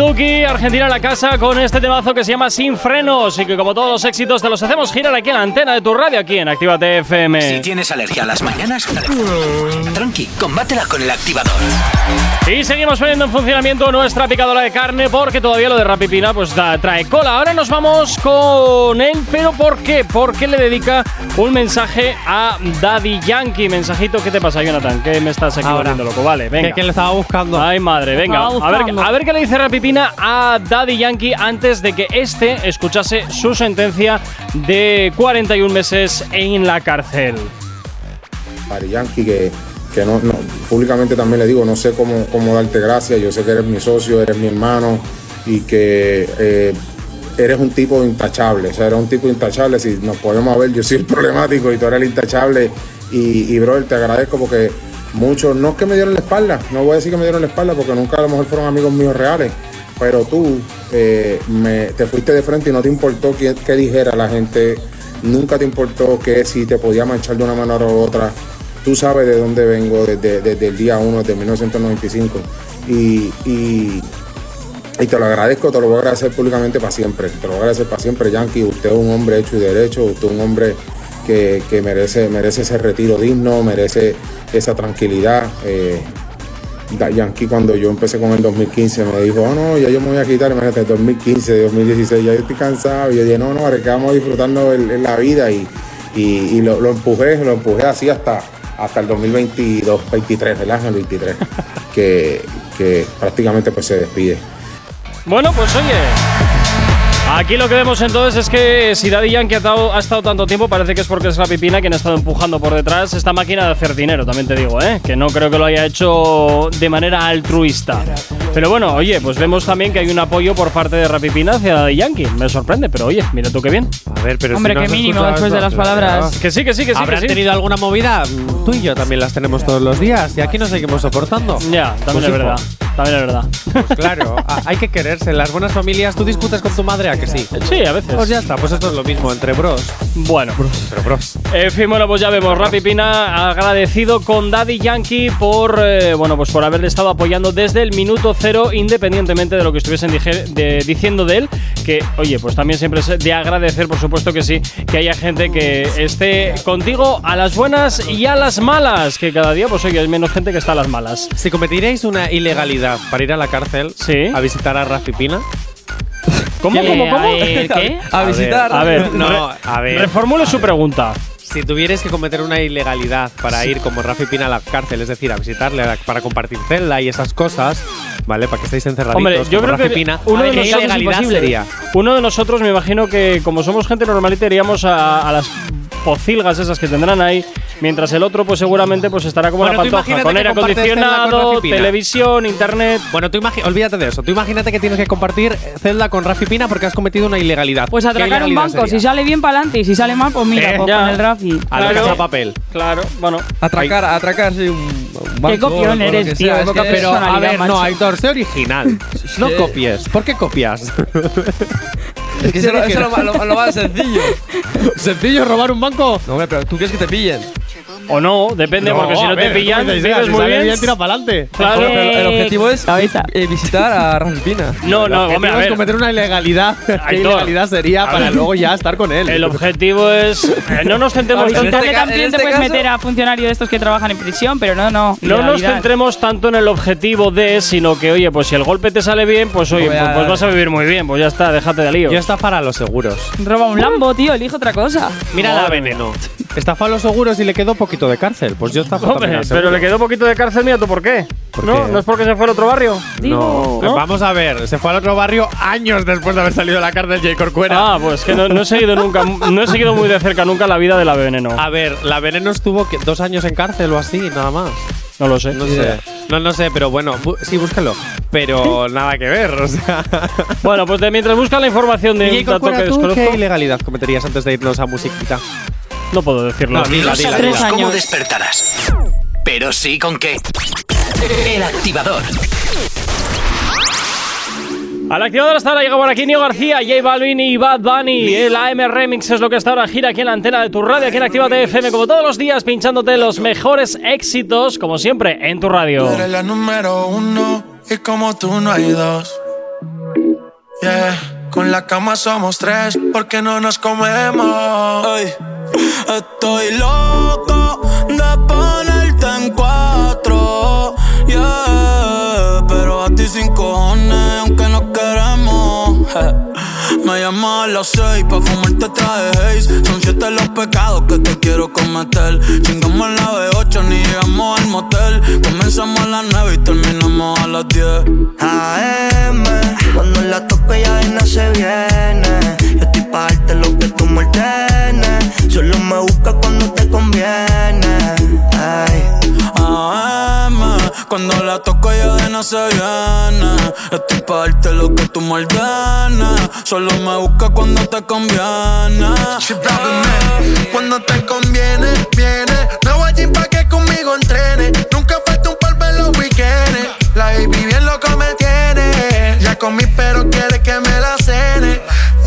Duki, Argentina en la casa con este temazo que se llama Sin Frenos y que como todos los éxitos te los hacemos girar aquí en la antena de tu radio aquí en Actívate FM. Si tienes alergia a las mañanas, tranqui, combátela con el activador. Y seguimos poniendo en funcionamiento nuestra picadora de carne porque todavía lo de Rapipina pues da- trae cola. Ahora nos vamos con él, pero ¿por qué? Porque le dedica un mensaje a Daddy Yankee. Mensajito, ¿qué te pasa, Jonathan? ¿Qué me estás aquí volviendo loco? Vale, venga. Que, que le estaba buscando. Ay, madre, venga. A ver, a ver qué le dice Rapipina a Daddy Yankee antes de que este escuchase su sentencia de 41 meses en la cárcel. Ari Yankee, que, que no, no- públicamente también le digo, no sé cómo, cómo darte gracias, yo sé que eres mi socio, eres mi hermano y que eh, eres un tipo intachable, o sea, eres un tipo intachable, si nos podemos ver, yo soy el problemático y tú eres el intachable. Y, y brother, te agradezco porque muchos, no es que me dieron la espalda, no voy a decir que me dieron la espalda porque nunca a lo mejor fueron amigos míos reales, pero tú eh, te fuiste de frente y no te importó qué, qué dijera la gente, nunca te importó que si te podía manchar de una manera u otra. Tú sabes de dónde vengo desde, desde el día 1, desde 1995. Y, y, y te lo agradezco, te lo voy a agradecer públicamente para siempre. Te lo voy a agradecer para siempre, Yankee. Usted es un hombre hecho y derecho, usted es un hombre que, que merece, merece ese retiro digno, merece esa tranquilidad. Eh, Yankee cuando yo empecé con el 2015 me dijo, oh no, ya yo me voy a quitar, imagínate, 2015, 2016, ya yo estoy cansado. Y yo dije, no, no, ahora que vamos disfrutando el- el- la vida y, y, y lo, lo empujé, lo empujé así hasta, hasta el 2022, 23, ¿verdad? El 23, que, que prácticamente pues se despide. Bueno, pues oye. Aquí lo que vemos entonces es que si Daddy Yankee ha estado, ha estado tanto tiempo, parece que es porque es la pipina quien ha estado empujando por detrás esta máquina de hacer dinero, también te digo, ¿eh? Que no creo que lo haya hecho de manera altruista. Pero bueno, oye, pues vemos también que hay un apoyo por parte de Rapipina hacia Daddy Yankee. Me sorprende, pero oye, mira tú qué bien. A ver, pero Hombre, si no qué mínimo después de las palabras. Que sí, que sí, que sí. que ¿Habrán sí. tenido alguna movida? Tú y yo también las tenemos todos los días y aquí nos seguimos soportando. Ya, también Pues, es hijo, verdad. También es verdad. Pues claro, hay que quererse. En las buenas familias, ¿tú discutes con tu madre a que sí? Sí, a veces. Pues ya está, pues esto es lo mismo entre bros. Bueno. Pero bros. En fin, bueno, pues ya vemos, Rappi Pina agradecido con Daddy Yankee por, eh, bueno, pues por haberle estado apoyando desde el minuto cero, independientemente de lo que estuviesen dije- de- diciendo de él. Que, oye, pues también siempre es de agradecer, por supuesto que sí, que haya gente que esté contigo a las buenas y a las malas. Que cada día, pues oye, hay menos gente que está a las malas. Si cometeríais una ilegalidad para ir a la cárcel a visitar a Rafi Pina. ¿Cómo, cómo, cómo? a ver, ¿qué? A visitar. A ver, No, a ver. Reformule su pregunta. Si tuvierais que cometer una ilegalidad para ir como Rafi Pina a la cárcel, es decir, a visitarle para compartir celda y esas cosas, ¿vale? Para que estéis encerraditos Hombre, yo como creo Rafi que Pina, uno de ¿qué nosotros sería? Uno de nosotros me imagino que como somos gente normalita iríamos a, a las pocilgas esas que tendrán ahí, mientras el otro pues seguramente pues estará como Bueno, tú pantoja, con aire con acondicionado, televisión, internet. Bueno, tú olvídate de eso. Tú imagínate que tienes que compartir celda con Rafi Pina porque has cometido una ilegalidad. Pues ¿Qué atracar un banco, sería? si sale bien para adelante y si sale mal, pues mira, Eh, pues con el Rafi. A la Claro. casa papel. Claro, bueno. Atracar, atracar, sí, un, banco. copión o lo eres, que tío, sea, que- Pero, a ver, no. Aitor, sé original. No copies. ¿Por qué copias? Es que eso, es lo, más- lo- lo más sencillo. ¿Sencillo robar un banco? No, hombre, pero tú quieres que te pillen. O no, depende, porque si a no te ver, pillan, ¿cómo dices? vives Si muy sale bien. tira para adelante. Claro. Pero el, el objetivo es Cabeza. eh, visitar a Rafi Pina. No, no, El hombre, a es ver. cometer una ilegalidad. ¿Qué Aitor, ilegalidad sería a para ver. luego ya estar con él? El objetivo es. eh, no nos centremos En este ca- también en te este puedes caso- meter a funcionarios de estos que trabajan en prisión, pero no, no. No nos ilegalidad. centremos tanto en el objetivo de, sino que, oye, pues si el golpe te sale bien, pues oye, Voy a- pues, pues vas a vivir muy bien, pues ya está, déjate de lío. Yo está para los seguros. Roba un Lambo, tío, elige otra cosa. Mira la veneno. Estafó a los seguros y le quedó poquito de cárcel. Pues yo estafo Hombre, también pero le quedó poquito de cárcel, mira tú por qué. ¿Por ¿No? qué? ¿No es porque se fue al otro barrio? No, ¿no? vamos a ver. Se fue al otro barrio años después de haber salido de la cárcel J. Corcuera. Ah, pues que no, no he seguido nunca, no he seguido muy de cerca nunca la vida de la veneno. A ver, la veneno estuvo dos años en cárcel o así, nada más. No lo sé. No sé. No, no sé, pero bueno, bu- sí, búscalo. Pero nada que ver, o sea. Bueno, pues de mientras buscan la información de un dato que ¿tú qué desconozco, ilegalidad cometerías antes de irnos a musiquita? No puedo decirlo. No, dila, dila, dila. cómo despertarás, pero sí con qué. El activador. Al activador hasta ahora llega por aquí Nio García, J Balvin y Bad Bunny. El AM Remix es lo que hasta ahora gira aquí en la antena de tu radio, aquí en Actívate FM, como todos los días, pinchándote los mejores éxitos, como siempre, en tu radio. Tú eres la número uno y como tú no hay dos. Yeah, con la cama somos tres porque no nos comemos. Estoy loco de ponerte en cuatro. Yeah, pero a ti sin cojones, aunque no queremos. Me llamas a las seis pa' fumarte traje haze. Son siete los pecados que te quiero cometer. Chingamos a la B8, ni llegamos al motel. Comenzamos a las nueve y terminamos a las 10 AM, cuando la toco ya no se viene. Pa' darte lo que tú me ordenes. Solo me busca cuando te conviene. Ay. AM, cuando la toco ya de no se viene Estoy pa' darte lo que tú me ordenes Solo me busca cuando te conviene Cuando te conviene, viene. Nuevo gym pa' que conmigo entrene. Nunca falta un polvo en los weekends. La baby bien loco me tiene. Ya comí, pero quiere que me.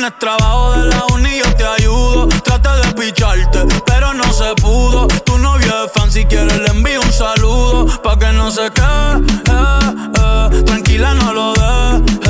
tienes trabajo de la uni, yo te ayudo. Trata de picharte, pero no se pudo. Tu novio es fan, si quieres le envío un saludo. Pa' que no se quede, eh, eh. tranquila, no lo dejes.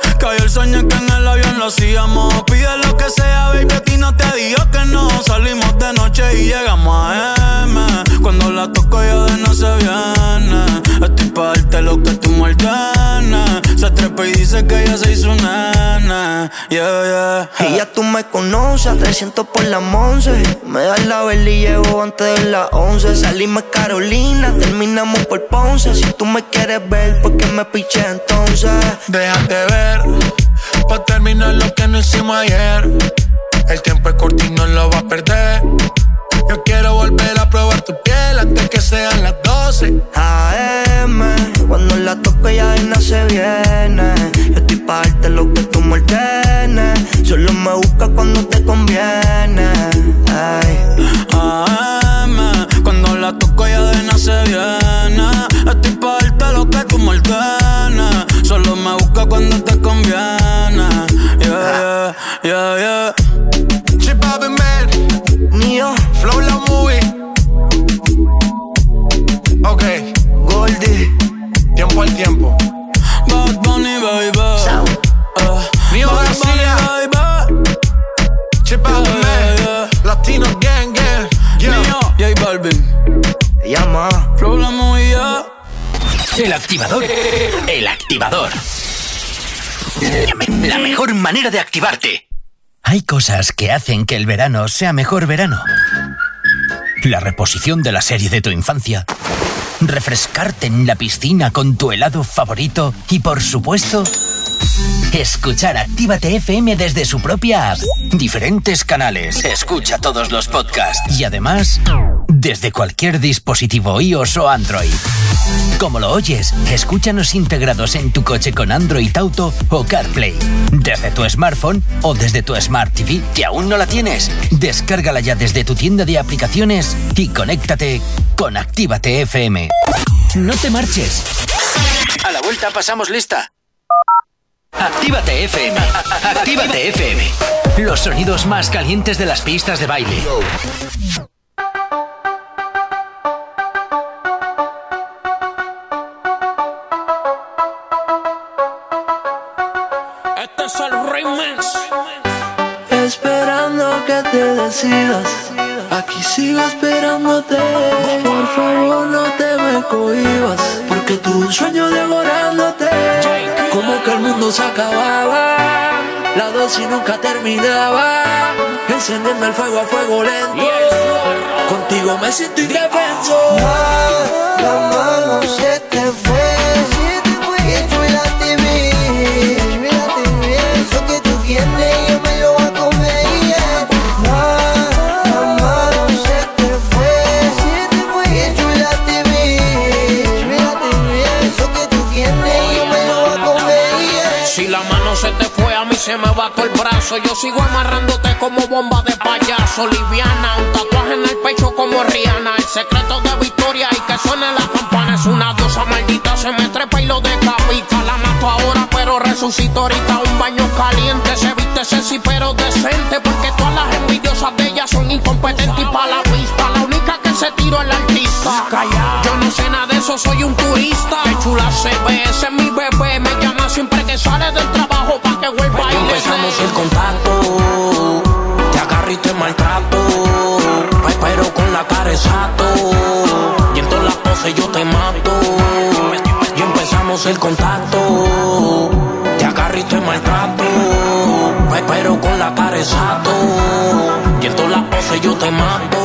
Cayó el sueño que en el avión lo hacíamos. Pide lo que sea, baby, a ti no te digo que no. Salimos de noche y llegamos a M. Cuando la toco ya de no se viene. Estoy pa' darte lo que tú me ordenes. Se trepa y dice que ella se hizo nana. Yeah, yeah. Y ya tú me conoces, a 300 por la 11. Me das la vela y llevo antes de las 11. Salimos Carolina, terminamos por Ponce. Si tú me quieres ver, ¿por qué me piché entonces? Déjate ver, pa' terminar lo que no hicimos ayer. El tiempo es corto y no lo va a perder. Yo quiero volver a probar tu piel antes que sean las 12. AM, cuando la toco ya nada se viene. Yo estoy pa' darte lo que tú me ordenes. Solo me busca cuando te conviene. Ay. AM, cuando la toco ya de nada se viene. Estoy pa' darte lo que tú me ordenes. Solo me busca cuando te conviene. Yeah, yeah, yeah, yeah. Chip Man, Neo, Flow la movie. Ok, Goldie, tiempo al tiempo. Bad Bunny, baby. Uh, Neo Bad García. Bunny, baby. Chip Yeah, Man, yeah. Latino Gang Gang. Yeah. J Balvin. llama. Flow muy yeah. El activador. El activador. La mejor manera de activarte. Hay cosas que hacen que el verano sea mejor verano. La reposición de la serie de tu infancia. Refrescarte en la piscina con tu helado favorito. Y por supuesto, escuchar Actívate FM desde su propia app. Diferentes canales. Escucha todos los podcasts. Y además, desde cualquier dispositivo iOS o Android. Como lo oyes, escúchanos integrados en tu coche con Android Auto o CarPlay. Desde tu smartphone o desde tu Smart TV, que aún no la tienes. Descárgala ya desde tu tienda de aplicaciones y conéctate con Actívate FM. No te marches. A la vuelta pasamos lista. Actívate FM. Actívate FM. Los sonidos más calientes de las pistas de baile. Este es el remix. Esperando que te decidas. Aquí sigo esperándote. Por favor, no te me cohibas. Porque tuve un sueño devorándote. Como que el mundo se acababa. La dosis nunca terminaba. Encendiendo el fuego a fuego lento. Contigo me siento indefenso. La mano se te fue. Y tú la te vi. Eso que tú tienes, se me todo el brazo. Yo sigo amarrándote como bomba de payaso. Liviana, un tatuaje en el pecho como Rihanna. El secreto de victoria y que suene la campana. Es una diosa maldita, se me trepa y lo decapita. La mato ahora, pero resucito ahorita. Un baño caliente, se viste sexy pero decente. Porque todas las envidiosas de ella son incompetentes y pa' la vista. La única que se tiró la artista. Yo no sé nada de eso, soy un turista. Qué chula se ve, ese es mi bebé. Me llama siempre que sale del trabajo que Empezamos el contacto, te agarro y te maltrato, pe- pero con la cara exacto, y en todas las poses yo te mato. Y empezamos el contacto, te agarro y te maltrato, pe- pero con la cara exacto, y en todas las poses yo te mato.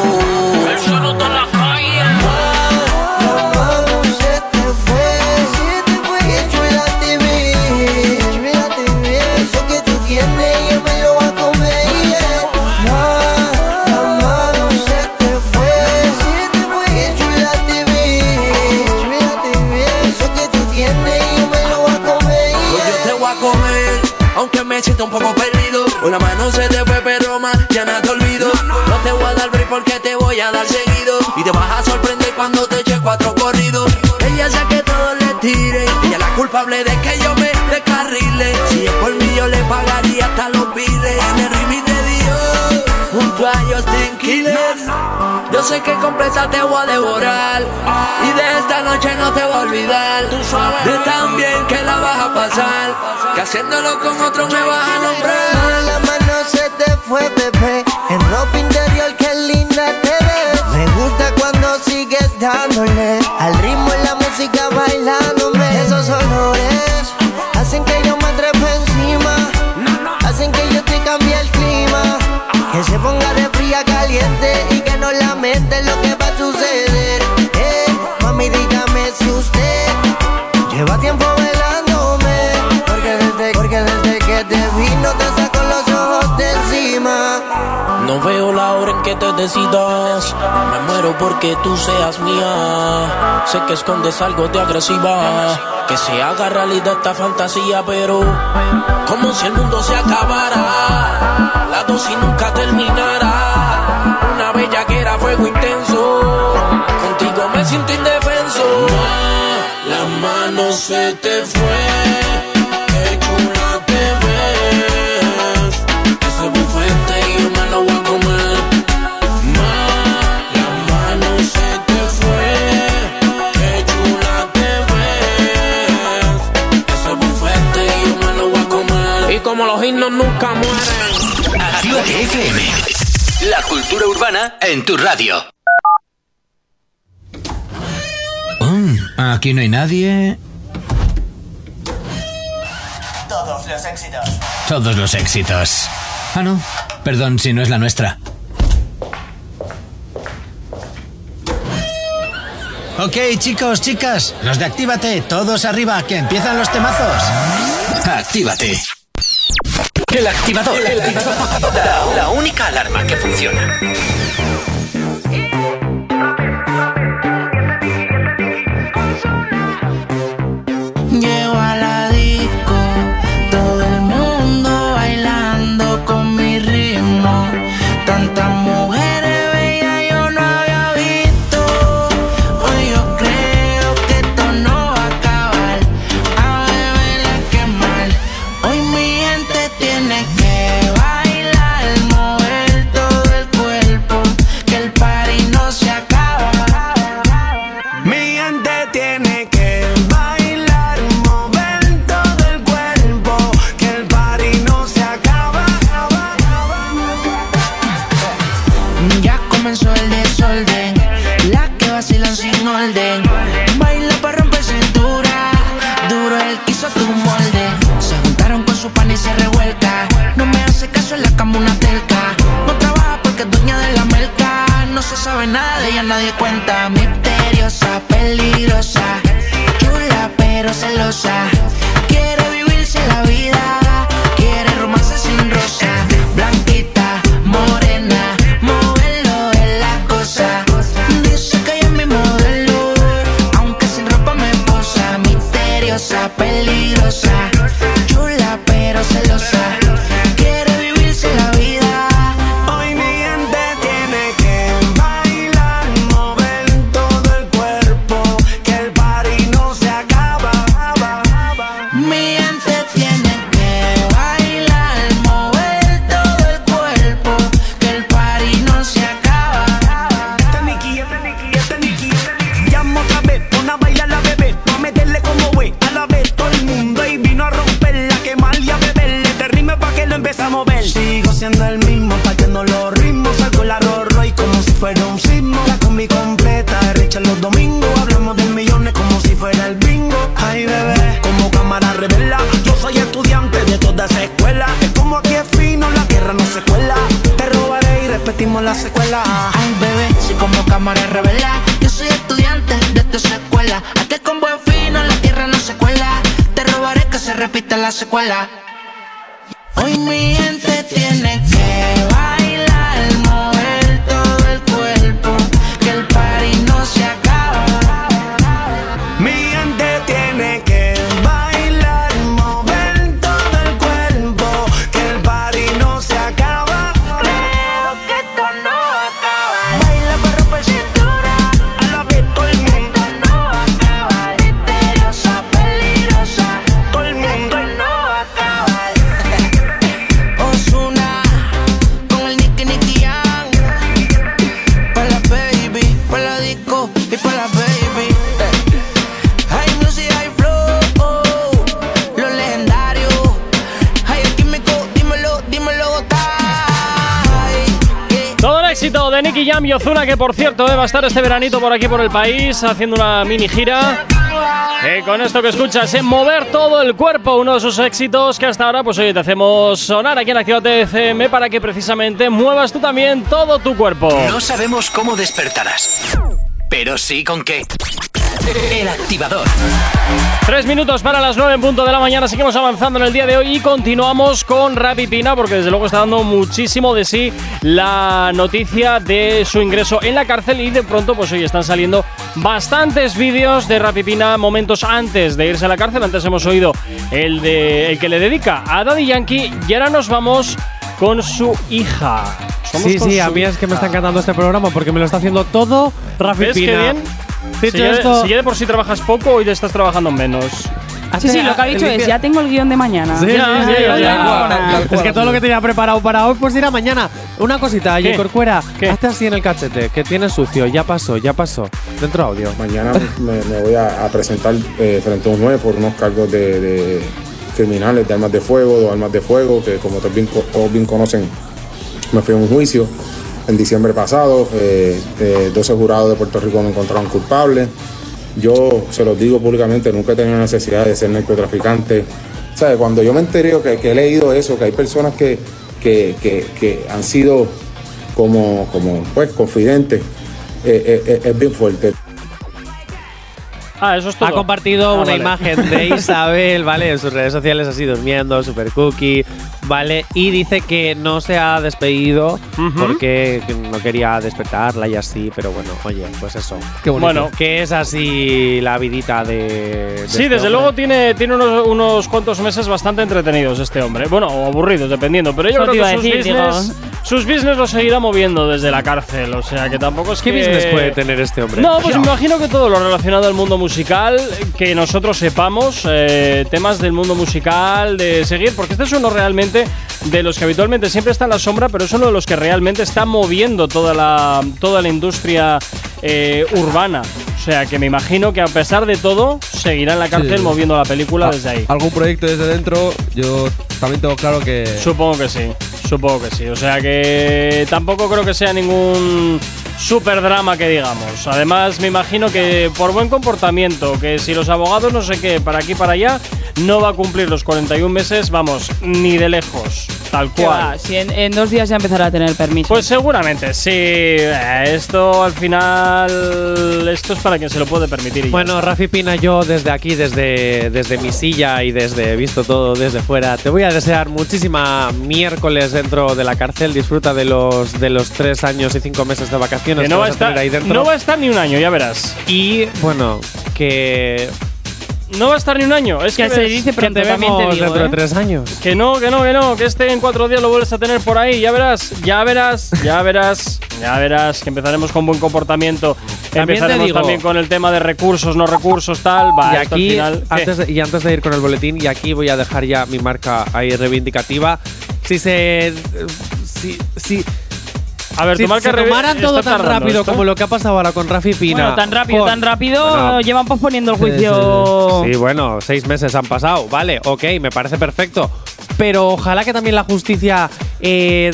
Me siento un poco perdido. Hoy la mano se te fue, pero mañana te olvido. No te voy a dar break porque te voy a dar seguido. Y te vas a sorprender cuando te eche cuatro corridos. Ella sé que todo le tire. Ella es la culpable de que yo me descarrile. Si es por mí, yo le pagaría hasta los piles. En el Yo sé que completa te voy a devorar. Y de esta noche no te voy a olvidar. De tan bien que la vas a pasar. Que haciéndolo con otro me vas a nombrar. La mano se te fue, bebé. En ropa interior, qué linda te ves. Me gusta cuando sigues dándole al ritmo y la música bailándome. Esos olores hacen que yo me trepe encima. Hacen que yo te cambie el clima. Que se ponga de fría caliente decidas. Me muero porque tú seas mía. Sé que escondes algo de agresiva. Que se haga realidad esta fantasía, pero como si el mundo se acabara. La dosis nunca terminara. Una bella que era fuego intenso. Contigo me siento indefenso. La mano se te fue. Los himnos nunca mueren. Actívate FM. La cultura urbana en tu radio. Mm, aquí no hay nadie. Todos los éxitos. Todos los éxitos. Ah, no. Perdón si no es la nuestra. Ok, chicos, chicas, los de Actívate, todos arriba, que empiezan los temazos. Actívate. El activador. La, la única alarma que funciona. Pero fuera un sismo. La combi completa, de Richard los domingos. Hablamos de millones como si fuera el bingo. Ay, bebé, como cámara revela. Yo soy estudiante de toda esa escuela. Es como aquí es fino, la tierra no se cuela. Te robaré y repetimos la secuela. Ay, bebé, si como cámara revela. Yo soy estudiante de toda esa escuela. Hazte con buen fino, la tierra no se cuela. Te robaré que se repita la secuela. Hoy mi gente tiene que bailar, Nicky Jam Ozuna, que por cierto eh, va a estar este veranito por aquí por el país haciendo una mini gira. Eh, con esto que escuchas, en mover todo el cuerpo, uno de sus éxitos que hasta ahora, pues oye, te hacemos sonar aquí en Actívate FM para que precisamente muevas tú también todo tu cuerpo. No sabemos cómo despertarás, pero sí con qué. El activador. Tres minutos para las nueve en punto de la mañana. Seguimos avanzando en el día de hoy y continuamos con Rappi Pina porque desde luego está dando muchísimo de sí la noticia de su ingreso en la cárcel y de pronto pues hoy están saliendo bastantes vídeos de Rappi Pina momentos antes de irse a la cárcel. Antes hemos oído el de el que le dedica a Daddy Yankee y ahora nos vamos con su hija. Somos Sí, sí, a mí es que me está encantando este programa porque me lo está haciendo todo Rafi ¿Ves qué Pina. bien? Si, ya, esto- si ya de por sí trabajas poco, hoy ya estás trabajando menos. Sí, sí, lo que ha dicho es, ya tengo el guion de mañana. Sí, sí, sí. Es que todo lo que tenía preparado para hoy, pues irá mañana. Una cosita, ¿Qué? J. Corcuera, ¿Qué? hazte así en el cachete, que tienes sucio, ya pasó, ya pasó. Dentro audio. Mañana me, me voy a, a presentar eh, frente a un juez por unos cargos de, de criminales de armas de fuego, dos armas de fuego, que como todos bien, todos bien conocen, me fui a un juicio en diciembre pasado. eh, eh, 12 jurados de Puerto Rico me encontraron culpable. Yo se los digo públicamente, nunca he tenido necesidad de ser narcotraficante. ¿Sabe? Cuando yo me enteré que, que he leído eso, que hay personas que, que, que- han sido como, como pues, confidentes, eh, eh, eh, es bien fuerte. Ah, eso es todo. Ha compartido Ah, una vale. imagen de Isabel, ¿vale? En sus redes sociales así durmiendo, super cookie, ¿vale? Y dice que no se ha despedido porque no quería despertarla y así, pero bueno, oye, pues eso. Qué bonito. Bueno. que es así la vidita de. de Sí, este desde hombre. luego tiene, tiene unos, unos cuantos meses bastante entretenidos este hombre. Bueno, o aburridos, dependiendo. Pero yo creo que sus, decir, business, sus business los seguirá moviendo desde la cárcel. O sea, que tampoco es ¿Qué que… business puede tener este hombre? No, pues me imagino que todo lo relacionado al mundo musical, que nosotros sepamos, eh, temas del mundo musical, de seguir, porque este es uno realmente de los que habitualmente siempre está en la sombra, pero es uno de los que realmente está moviendo toda la, toda la industria eh, urbana. O sea, que me imagino que a pesar de todo, seguirá en la cárcel Sí. moviendo la película Ah, desde ahí. Algún proyecto desde dentro, yo también tengo claro que. Supongo que sí, supongo que sí. O sea que tampoco creo que sea ningún super drama que digamos. Además, me imagino que por buen comportamiento, que si los abogados no sé qué, para aquí para allá, no va a cumplir los 41 meses, vamos, ni de lejos, tal cual. va, si en, en dos días ya empezará a tener permiso. Pues seguramente, sí. Eh, Esto al final, esto es para quien se lo puede permitir. y Bueno. Rafi Pina, yo desde aquí, desde, desde mi silla y desde visto todo desde fuera, te voy a desear muchísima miércoles dentro de la cárcel. Disfruta de los, de los tres años y cinco meses de vacaciones que no va, a estar, ahí dentro. no va a estar ni un año, ya verás. y bueno, que, No va a estar ni un año. Es que, Que se dice que pronto, te también te vemos digo, dentro de ¿eh? tres años. Que no, que no, que no, que este en cuatro días lo vuelves a tener por ahí, ya verás, ya verás, ya verás, ya verás, que empezaremos con buen comportamiento, También empezaremos digo- también con el tema de recursos, no recursos, tal, va, y esto al aquí, antes de, y antes de ir con el boletín, y aquí voy a dejar ya mi marca ahí reivindicativa. Si se. Si, si, a ver, si tu marca se tomaran todo tan tardando rápido esto. como lo que ha pasado ahora con Rafi Pina. bueno, tan rápido, tan rápido, Bueno, llevan posponiendo el juicio. Sí, bueno, seis meses han pasado. Vale, ok, me parece perfecto. pero ojalá que también la justicia eh,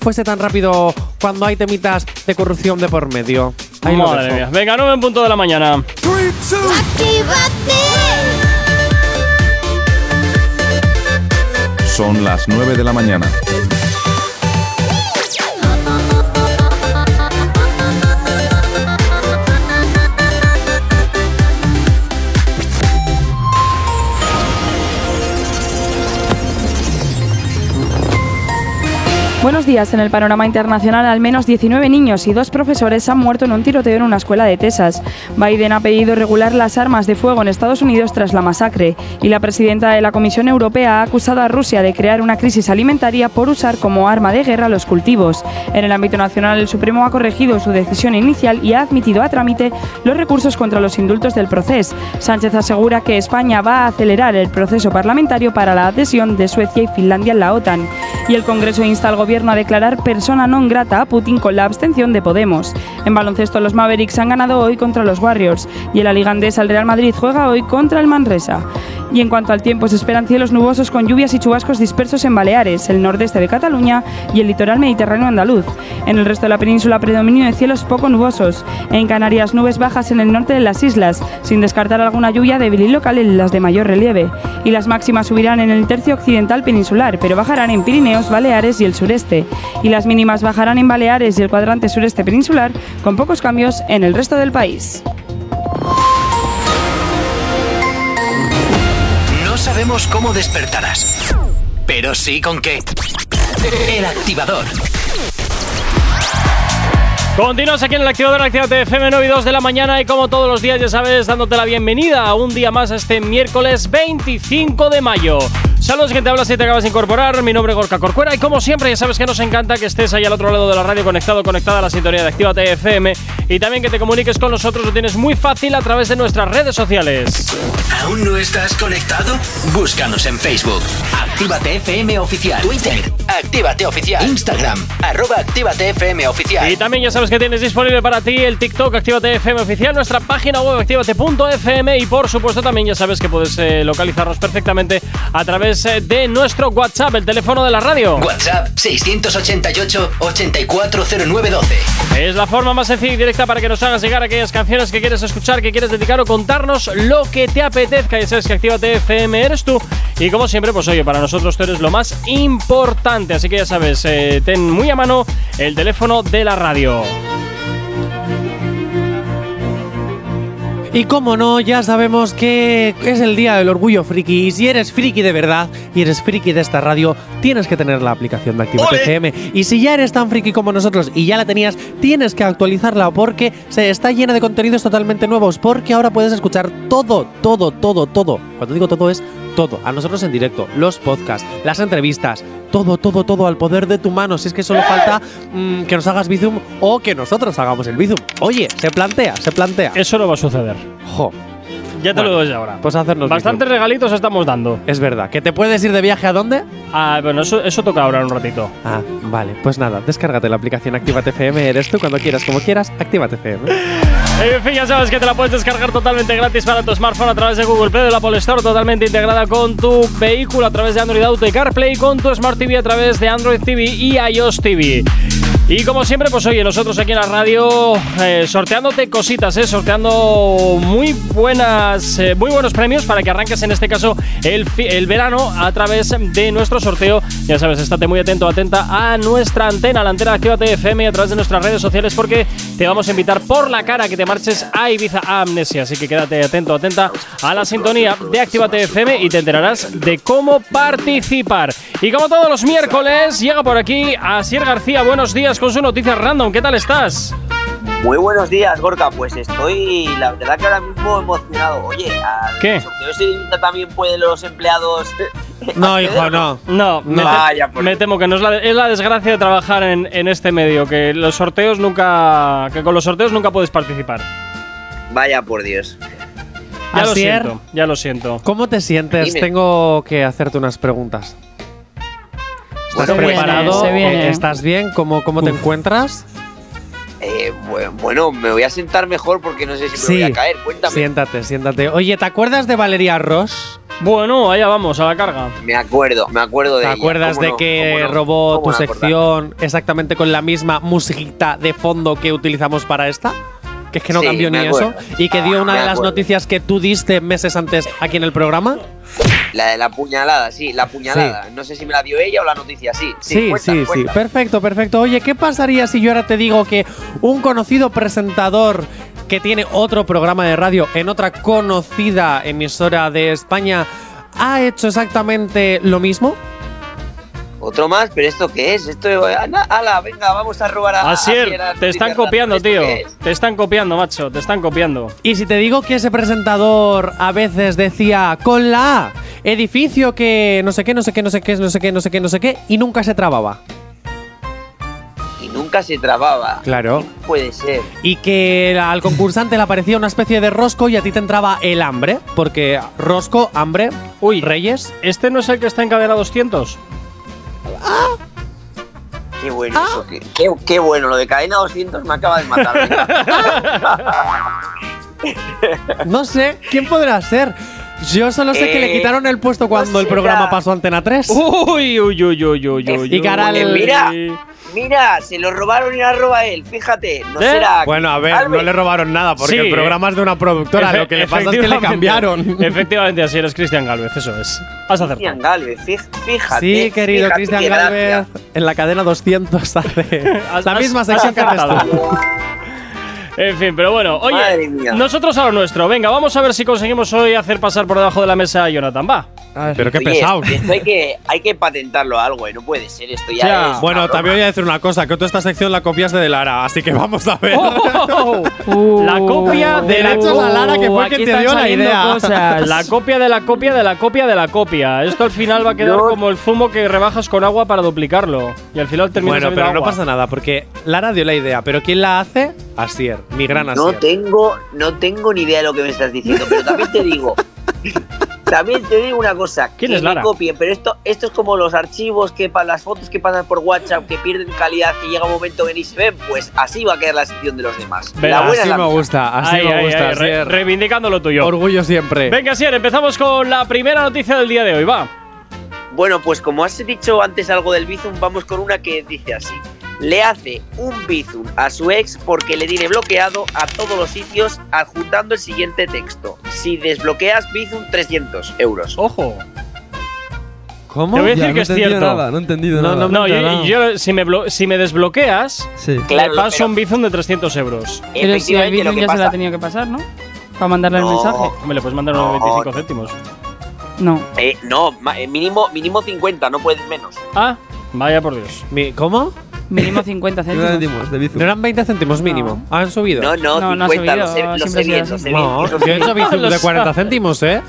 fuese tan rápido cuando hay temitas de corrupción de por medio. Ahí lo Madre dejo. mía. Venga, 9 en punto de la mañana. Son las 9 de la mañana. Buenos días. En el panorama internacional, al menos 19 niños y dos profesores han muerto en un tiroteo en una escuela de Texas. Biden ha pedido regular las armas de fuego en Estados Unidos tras la masacre y la presidenta de la Comisión Europea ha acusado a Rusia de crear una crisis alimentaria por usar como arma de guerra los cultivos. En el ámbito nacional, el Supremo ha corregido su decisión inicial y ha admitido a trámite los recursos contra los indultos del proceso. Sánchez asegura que España va a acelerar el proceso parlamentario para la adhesión de Suecia y Finlandia en la OTAN. Y el Congreso insta al gobierno a declarar persona non grata a Putin con la abstención de Podemos. En baloncesto, los Mavericks han ganado hoy contra los Warriors y en la Liga el Real Madrid juega hoy contra el Manresa. Y en cuanto al tiempo, se esperan cielos nubosos con lluvias y chubascos dispersos en Baleares, el nordeste de Cataluña y el litoral mediterráneo andaluz. En el resto de la península, predominio de cielos poco nubosos. En Canarias, nubes bajas en el norte de las islas, sin descartar alguna lluvia débil y local en las de mayor relieve. Y las máximas subirán en el tercio occidental peninsular, pero bajarán en Pirineos, Baleares y el sureste. Y las mínimas bajarán en Baleares y el cuadrante sureste peninsular, con pocos cambios en el resto del país. No sabemos cómo despertarás, pero sí con qué. El activador. Continúas aquí en el activador Actívate FM 9 y 2 de la mañana y como todos los días ya sabes dándote la bienvenida a un día más este miércoles 25 de mayo. Saludos que te hablas si te acabas de incorporar, mi nombre es Gorka Corcuera y como siempre ya sabes que nos encanta que estés ahí al otro lado de la radio conectado, conectada a la sintonía de Actívate FM y también que te comuniques con nosotros, lo tienes muy fácil a través de nuestras redes sociales. ¿Aún no estás conectado? Búscanos en Facebook. Actívate FM Oficial. Twitter. Actívate Oficial. Instagram. Arroba Actívate FM Oficial. Y también ya sabes que tienes disponible para ti el TikTok Actívate FM oficial, nuestra página web activate.fm y por supuesto también ya sabes que puedes eh, localizarnos perfectamente a través eh, de nuestro WhatsApp, el teléfono de la radio. WhatsApp 688-840912. Es la forma más sencilla y directa para que nos hagas llegar aquellas canciones que quieres escuchar, que quieres dedicar o contarnos lo que te apetezca. Ya sabes que Actívate FM eres tú. Y como siempre, pues oye, para nosotros tú eres lo más importante. Así que ya sabes, eh, ten muy a mano el teléfono de la radio. Y como no, ya sabemos que es el día del orgullo friki. Y si eres friki de verdad y eres friki de esta radio, tienes que tener la aplicación de Actívate FM. Y si ya eres tan friki como nosotros y ya la tenías, tienes que actualizarla porque se está llena de contenidos totalmente nuevos. Porque ahora puedes escuchar todo, todo, todo, todo. Cuando digo todo es todo. A nosotros en directo, los podcasts, las entrevistas, todo, todo, todo al poder de tu mano. Si es que solo falta mm, que nos hagas Bizum o que nosotros hagamos el Bizum. Oye, se plantea, se plantea. Eso no va a suceder. Jo. Ya te Bueno, lo doy ahora. Pues hacernos Bastantes regalitos estamos dando. Es verdad. ¿Que te puedes ir de viaje a dónde? Ah, bueno, eso, eso toca ahora en un ratito. Ah, vale. Pues nada, descárgate la aplicación Actívate FM. Eres tú cuando quieras, como quieras. Actívate FM. En fin, ya sabes que te la puedes descargar totalmente gratis para tu smartphone a través de Google Play o la Apple Store, totalmente integrada con tu vehículo a través de Android Auto y CarPlay, con tu Smart TV a través de Android TV y iOS TV. Y como siempre, pues oye, nosotros aquí en la radio eh, sorteándote cositas, eh, sorteando muy buenas, eh, muy buenos premios para que arranques en este caso el, el verano a través de nuestro sorteo. Ya sabes, estate muy atento, atenta a nuestra antena, la antena Actívate FM a través de nuestras redes sociales porque te vamos a invitar por la cara que te marches a Ibiza a Amnesia. Así que quédate atento, atenta a la sintonía de Actívate FM y te enterarás de cómo participar. Y como todos los miércoles, llega por aquí Asier García. Buenos días con su noticia random. ¿Qué tal estás? Muy buenos días, Gorka. Pues estoy, la verdad que ahora mismo emocionado. Oye, ¿a ¿Qué? Ibiza también pueden los empleados? No, hijo, no. No, me, te- Vaya, por me temo que no es la, es la desgracia de trabajar en, en este medio, que los sorteos nunca. que con los sorteos nunca puedes participar. Vaya por Dios. Ya lo Asier. siento, ya lo siento. ¿Cómo te sientes? Dime. Tengo que hacerte unas preguntas. ¿Estás Bueno, preparado? Se viene. ¿Estás bien? ¿Cómo, cómo te encuentras? Eh, bu- bueno, me voy a sentar mejor porque no sé si me voy a caer. Cuéntame. Siéntate, siéntate. Oye, ¿te acuerdas de Valeria Ross? Bueno, allá vamos, a la carga. Me acuerdo, me acuerdo de ¿Te ella. acuerdas ¿Cómo de no? que robó ¿Cómo tu acordar? sección exactamente con la misma musiquita de fondo que utilizamos para esta? Que es que no Sí, cambió ni eso. Y que dio una Me de las acuerdo. noticias que tú diste meses antes aquí en el programa. La de la puñalada, sí, la puñalada. No sé si me la dio ella o la noticia, sí. Sí, Sí, cuenta, sí. Perfecto, perfecto. Oye, ¿qué pasaría si yo ahora te digo que un conocido presentador que tiene otro programa de radio en otra conocida emisora de España ha hecho exactamente lo mismo? Otro más, pero ¿esto qué es? Esto, ala, venga, vamos a robar a. Asier, a- te están copiando, ¿esto tío. es? Te están copiando, macho. Te están copiando. Y si te digo que ese presentador a veces decía con la A, edificio que no sé qué, no sé qué, no sé qué, no sé qué, no sé qué, no sé qué, y nunca se trababa. Y nunca se trababa. Claro. Puede ser. Y que al concursante le aparecía una especie de rosco y a ti te entraba el hambre. Porque rosco, hambre, Uy, reyes. ¿Este no es el que está en cadena 200? Qué bueno eso. Qué, qué- qué bueno, lo de cadena 200 me acaba de matar. No sé, ¿quién podrá ser? Yo solo sé que le Eh, quitaron el puesto cuando no el programa pasó a Antena 3. Uy, uy, uy, uy, uy, uy. Y cara al- Eh, mira, mira, se lo robaron y la roba él, fíjate. No ¿Eh? será. Bueno, a ver, no le robaron nada porque Sí, el programa es de una productora. Efe- Lo que le pasa es que le cambiaron. Efectivamente, así eres Cristian Galvez, eso es. Has acertado. Cristian Galvez, fíjate. Sí, querido Cristian gracia. Galvez, en la cadena 200 hace la misma sección que tú. En fin, pero bueno, oye, Madre mía. nosotros a lo nuestro. Venga, vamos a ver si conseguimos hoy hacer pasar por debajo de la mesa a Jonathan. Va. Pero qué Oye, pesado. Esto hay que, hay que patentarlo a algo, eh, no puede ser esto ya. Ya. es Bueno, también voy a decir una cosa, que tú esta sección la copiaste de Lara, así que vamos a ver. Oh, la copia de la Derechos a Lara, que fue aquí quien te dio la idea. cosas. La copia de la copia de la copia de la copia. Esto al final va a quedar Yo- como el zumo que rebajas con agua para duplicarlo. Y al final termina Bueno, pero no pasa nada, porque Lara dio la idea, pero ¿quién la hace? Asier, mi gran No tengo, no tengo ni idea de lo que me estás diciendo, pero también te digo. También te digo una cosa, ¿Quién que es me Lara? copien, pero esto, esto es como los archivos que para las fotos que pasan por WhatsApp que pierden calidad que llega un momento que ni se ven, pues así va a quedar la sección de los demás. Venga, la buena Así la me gusta, así me gusta, re- Asier. reivindicando lo tuyo. Orgullo siempre. Venga, Sier, empezamos con la primera noticia del día de hoy. Va. Bueno, pues como has dicho antes algo del Bizum, vamos con una que dice así. Le hace un Bizum a su ex porque le tiene bloqueado a todos los sitios adjuntando el siguiente texto. Si desbloqueas Bizum 300 euros. Ojo. ¿Cómo? Te voy a decir no que he es entendido cierto. nada, no he entendido No, nada. no, No, yo, si, me si me desbloqueas, Sí. Claro, le paso un bizum de 300 euros. Pero si el que ya se la tenido que pasar, ¿no? Para mandarle el No. mensaje. Me le puedes mandar unos No. 25 céntimos. No. Eh, no, eh, mínimo, mínimo 50, no puedes menos. Ah, vaya por Dios. ¿Cómo? Mínimo 50 ¿Qué céntimos. entendimos de Bizum? ¿No eran 20 céntimos mínimo? ¿Han subido? No, no, No, no ha 50, lo sé, subido, lo sé siempre ha bien, sido lo sé No, yo he hecho bizum Lo de 40 sabe. céntimos, ¿eh?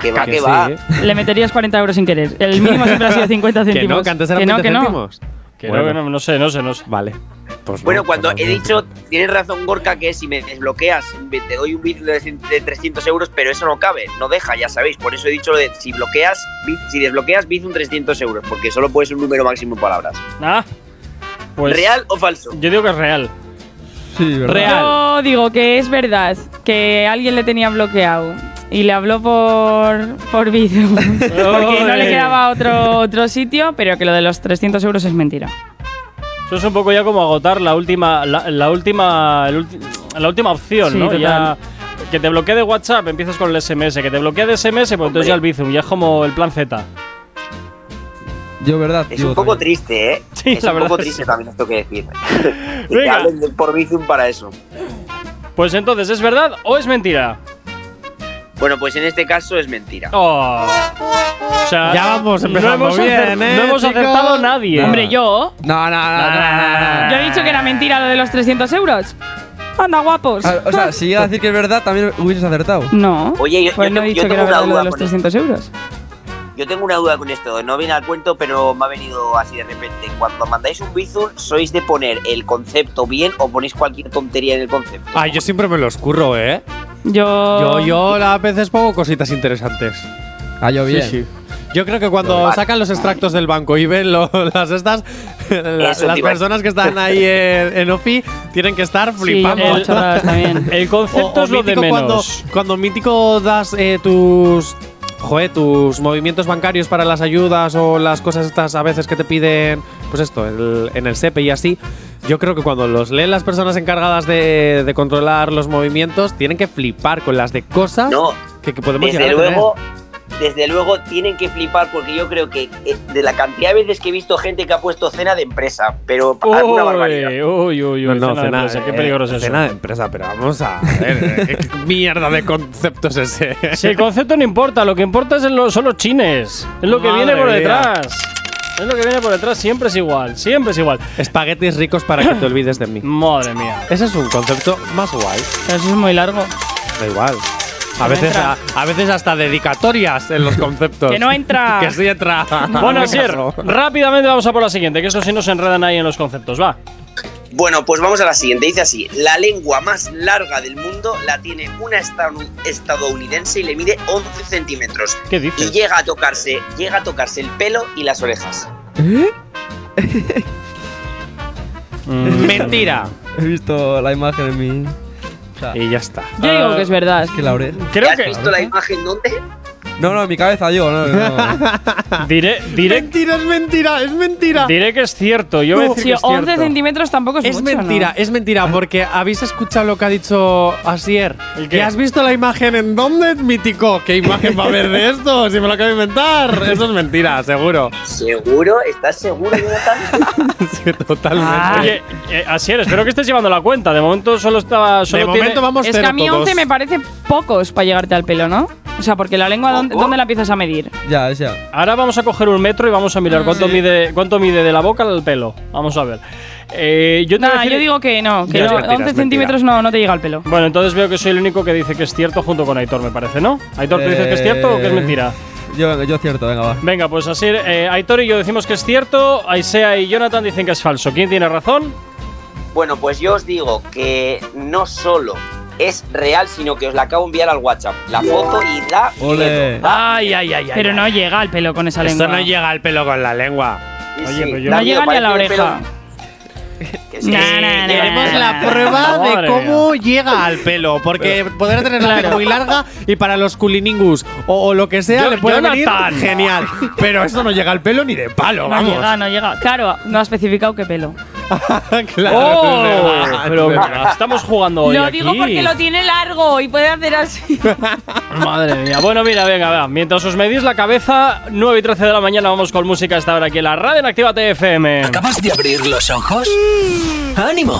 Que va, Que que sí. va. Le meterías 40 euros sin querer. El mínimo siempre ha sido 50 Que céntimos. no, que antes eran que no, 20 que no. céntimos. Que Bueno. no, no, no sé, no sé, no sé. Vale. Pues Bueno, no, cuando pues he no. dicho, tienes razón Gorka, que si me desbloqueas, te doy un Bizum de de 300 euros, pero eso no cabe, no deja, ya sabéis. Por eso he dicho lo de si bloqueas, si desbloqueas Bizum 300 euros, porque solo puede ser un número máximo en palabras. Ah, pues. ¿Real o falso? Yo digo que es real. Sí, ¿verdad? Real. Yo digo que es verdad que alguien le tenía bloqueado y le habló por, por Bizum porque no le quedaba otro, otro sitio, pero que lo de los 300 euros es mentira. Eso es un poco ya como agotar la última, la, la última, el ulti- la última opción, Sí, ¿no? total. Ya que te bloquee de WhatsApp, empiezas con el SMS, que te bloquee de SMS, pues entonces ya el Bizum, ya es como el plan Z. Yo, ¿verdad? Es un poco también. triste, ¿eh? Sí, es la un verdad poco triste que- también esto que decir. que Venga. hablen de- por Bizum para eso. Pues entonces, ¿es verdad o es mentira? Bueno, pues en este caso es mentira. Oh. O sea, Ya vamos no empezando hemos, bien, ¿eh, no hemos chicos? acertado nadie. Hombre, yo. No, no, no, no, no, no. Yo he dicho que era mentira lo de los 300 euros. Anda, guapos. Ah, O sea, si llega a decir que es verdad, también hubieses acertado. No. Oye, yo, Pues yo no he yo dicho que era verdad lo de los con esto. 300 euros. Yo tengo una duda con esto, no viene al cuento, pero me ha venido así de repente. Cuando mandáis un Bizum, ¿sois de poner el concepto bien o ponéis cualquier tontería en el concepto? Ay, yo siempre me los curro, ¿eh? Yo. Yo, yo a veces pongo cositas interesantes. Ah, yo bien. Sí, sí. Yo creo que cuando Vale. sacan los extractos del banco y ven lo- las estas, las personas que están ahí en, en OFI tienen que estar flipando. también. El concepto O- o es lo de mítico menos. Cuando, cuando mítico das eh, tus joder, tus movimientos bancarios para las ayudas o las cosas estas a veces que te piden, pues esto, el- en el SEPE y así, yo creo que cuando los leen las personas encargadas de, de controlar los movimientos, tienen que flipar con las de cosas No, que, que podemos desde llegar a tener. Desde luego tienen que flipar porque yo creo que eh, de la cantidad de veces que he visto gente que ha puesto cena de empresa, pero alguna barbaridad. Uy, uy, uy, No, no, cena de cena, empresa, qué eh, peligroso es eso. cena de empresa, pero vamos a ver, eh, ¿qué mierda de concepto es ese? Si el concepto no importa, lo que importa es lo- son los chines. Es lo que Madre viene por mía. detrás. Es lo que viene por detrás, siempre es igual, siempre es igual. Espaguetis ricos para que te olvides de mí. Madre mía. Ese es un concepto más guay. Eso es muy largo. Da igual. A veces, entra. a, a veces hasta dedicatorias en los conceptos. Que no entra. que sí entra. Bueno, Asier, rápidamente vamos a por la siguiente, que esto sí nos enredan ahí en los conceptos, va. Bueno, pues vamos a la siguiente. Dice así: La lengua más larga del mundo la tiene una estadounidense y le mide 11 centímetros. ¿Qué dices? Y llega a tocarse, llega a tocarse el pelo y las orejas. Mm. Mentira. He visto la imagen en mi. O sea, Y ya está. Yo digo que es verdad. es que la oreja. Creo ¿Has que. visto la imagen dónde? No, no, en mi cabeza yo, no. no. Diré, diré, Mentira, es mentira, es mentira. diré que es cierto. Yo voy a decir Si que es 11 cierto. centímetros tampoco es, Es mucho, mentira, ¿no? es mentira, porque habéis escuchado lo que ha dicho Asier. ¿El qué? ¿Que has visto la imagen en dónde, mítico? ¿Qué imagen va a haber de esto? Si me lo acabo de inventar. Eso es mentira, seguro. ¿Seguro? ¿Estás seguro, Jonathan? Sí, totalmente. Ah. Oye, eh, Asier, espero que estés llevando la cuenta. De momento solo estaba. Solo de momento tiene- vamos Es que a mí todos. 11 me parece pocos para llegarte al pelo, ¿no? O sea, porque la lengua, ¿dónde, la empiezas a medir? ya, es ya. Ahora vamos a coger un metro y vamos a mirar cuánto mide cuánto mide de la boca al pelo. Vamos a ver. Eh, yo Nah, decir- yo digo que no, que no, mentira, 11 es centímetros no, no te llega al pelo. Bueno, entonces veo que soy el único que dice que es cierto junto con Aitor, me parece, ¿no? Aitor, ¿tú dices que es cierto o que es Eh, mentira? Yo, yo cierto, venga, va. Venga, pues así, eh, Aitor y yo decimos que es cierto, Aisea y Jonathan dicen que es falso. ¿Quién tiene razón? Bueno, pues yo os digo que no solo es real, sino que os la acabo de enviar al WhatsApp. La foto y da Ole. miedo. Da- Ay, ay, ay, ay. Pero ay. no llega al pelo con esa Esto lengua. no llega al pelo con la lengua. sí, Oye, sí, pero yo- da No llega ni a la oreja. que sí. Nah, nah, nah, Tenemos nah, la nah. prueba de cómo llega al pelo, porque podrá tener la piel muy larga y para los culiningus o, o lo que sea Yo- le puede venir Jonathan. genial. Pero eso no llega al pelo ni de palo, No vamos. llega, no llega. Claro, no ha especificado qué pelo. claro, ¡Oh! es verdad, Pero verdad. estamos jugando hoy lo aquí. digo porque lo tiene largo y puede hacer así. Madre mía. Bueno, mira, venga, va. Mientras os medís la cabeza, 9 y 13 de la mañana vamos con música hasta ahora aquí en la radio en Actívate FM. ¿Acabas de abrir los ojos? ¡Ánimo!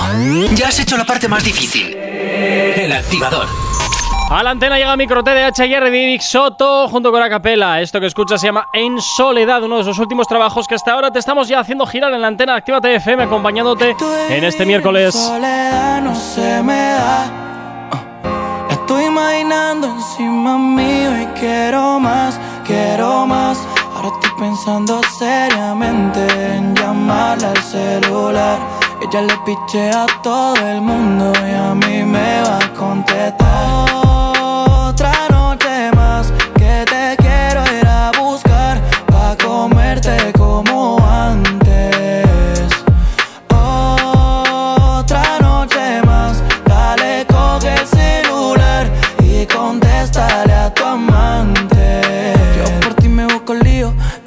Ya has hecho la parte más difícil. El activador. A la antena llega Micro TDH y Eric Soto junto con Acapela. Esto que escuchas se llama En Soledad, uno de esos últimos trabajos que hasta ahora te estamos ya haciendo girar en la antena de Actívate FM, acompañándote en este miércoles. soledad no se me da. Uh, Estoy imaginando encima mío y quiero más, quiero más. Ahora estoy pensando seriamente en llamarla al celular. Ella le piche a todo el mundo y a mí me va a contestar.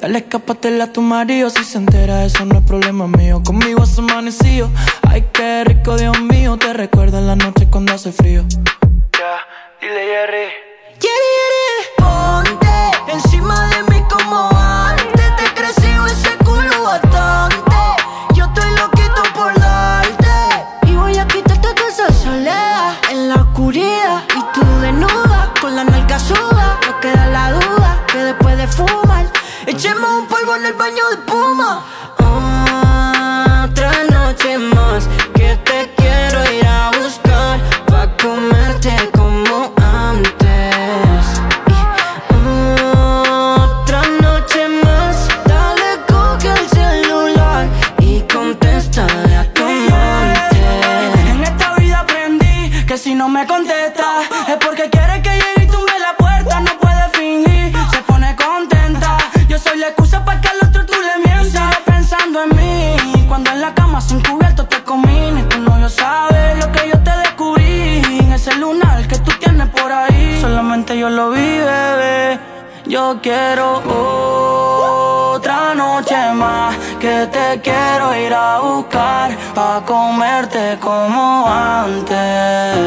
Dale, escápatela a tu marido. Si se entera, eso no es problema mío. Conmigo has amanecido, ay, qué rico, Dios mío. Te recuerdo en la noche cuando hace frío. Ya, dile Jerry. Ponte quiero otra noche más. Que te quiero ir a buscar pa' comerte como antes.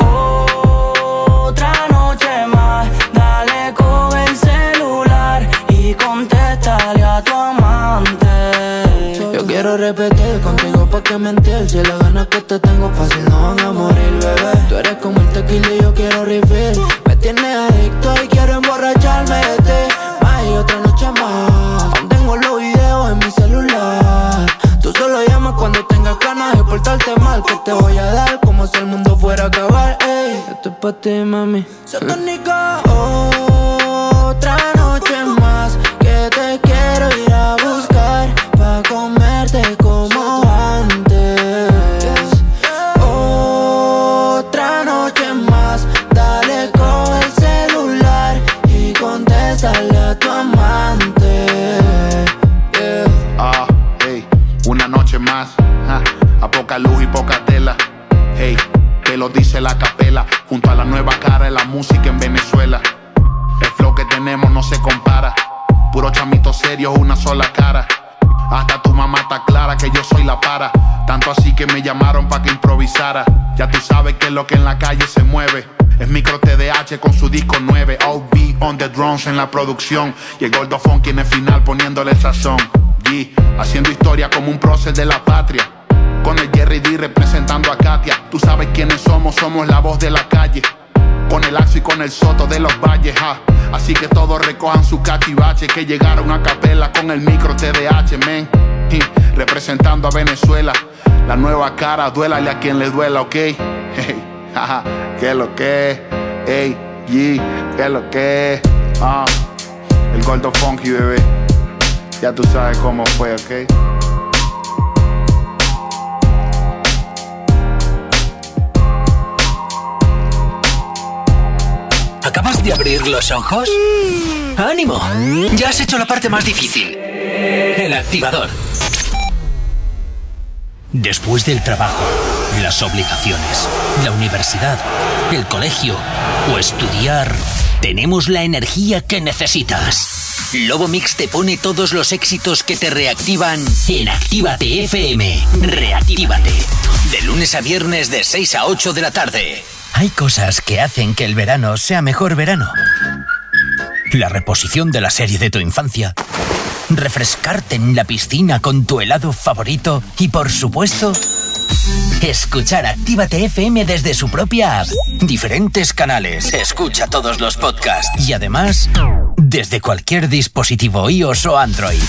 Otra noche más, dale con el celular y contéstale a tu amante. Yo quiero repetir contigo pa' que mentir Si las ganas que te tengo fácil no van a morir, bebé Tú eres como el tequila y yo quiero refill portarte mal Que te voy a dar como si el mundo fuera a acabar, ey Esto es pa' ti, mami Satánica. Otra lo dice la capela. Junto a la nueva cara de la música en Venezuela. El flow que tenemos no se compara. Puro chamito serio, una sola cara. Hasta tu mamá está clara que yo soy la para. Tanto así que me llamaron para que improvisara. Ya tú sabes que lo que en la calle se mueve. Es micro TDH con su disco 9. OB on the drums en la producción. Y el Gordo Funky en final poniéndole sazón. G, haciendo historia como un prócer de la patria. Con el Jerry D representando a Katia. Tú sabes quiénes somos, somos la voz de la calle. Con el Axo y con el Soto de los valles, ja. Así que todos recojan su cachivache que llegaron a capela con el micro TDH, men. Representando a Venezuela. La nueva cara, duélale a quien le duela, ok. Hey, jaja, ¿qué es lo que? Hey, G, ¿qué es lo que? Ah, el Gordo Funky, bebé. Ya tú sabes cómo fue, ok. ¿Acabas de abrir los ojos? ¡Ánimo! Ya has hecho la parte más difícil. El activador. Después del trabajo, las obligaciones, la universidad, el colegio o estudiar, tenemos la energía que necesitas. Lobo Mix te pone todos los éxitos que te reactivan en Actívate FM. Reactívate. De lunes a viernes de 6 a 8 de la tarde. Hay cosas que hacen que el verano sea mejor verano. La reposición de la serie de tu infancia. Refrescarte en la piscina con tu helado favorito. Y por supuesto, escuchar Actívate FM desde su propia app. Diferentes canales. Escucha todos los podcasts. Y además, desde cualquier dispositivo iOS o Android.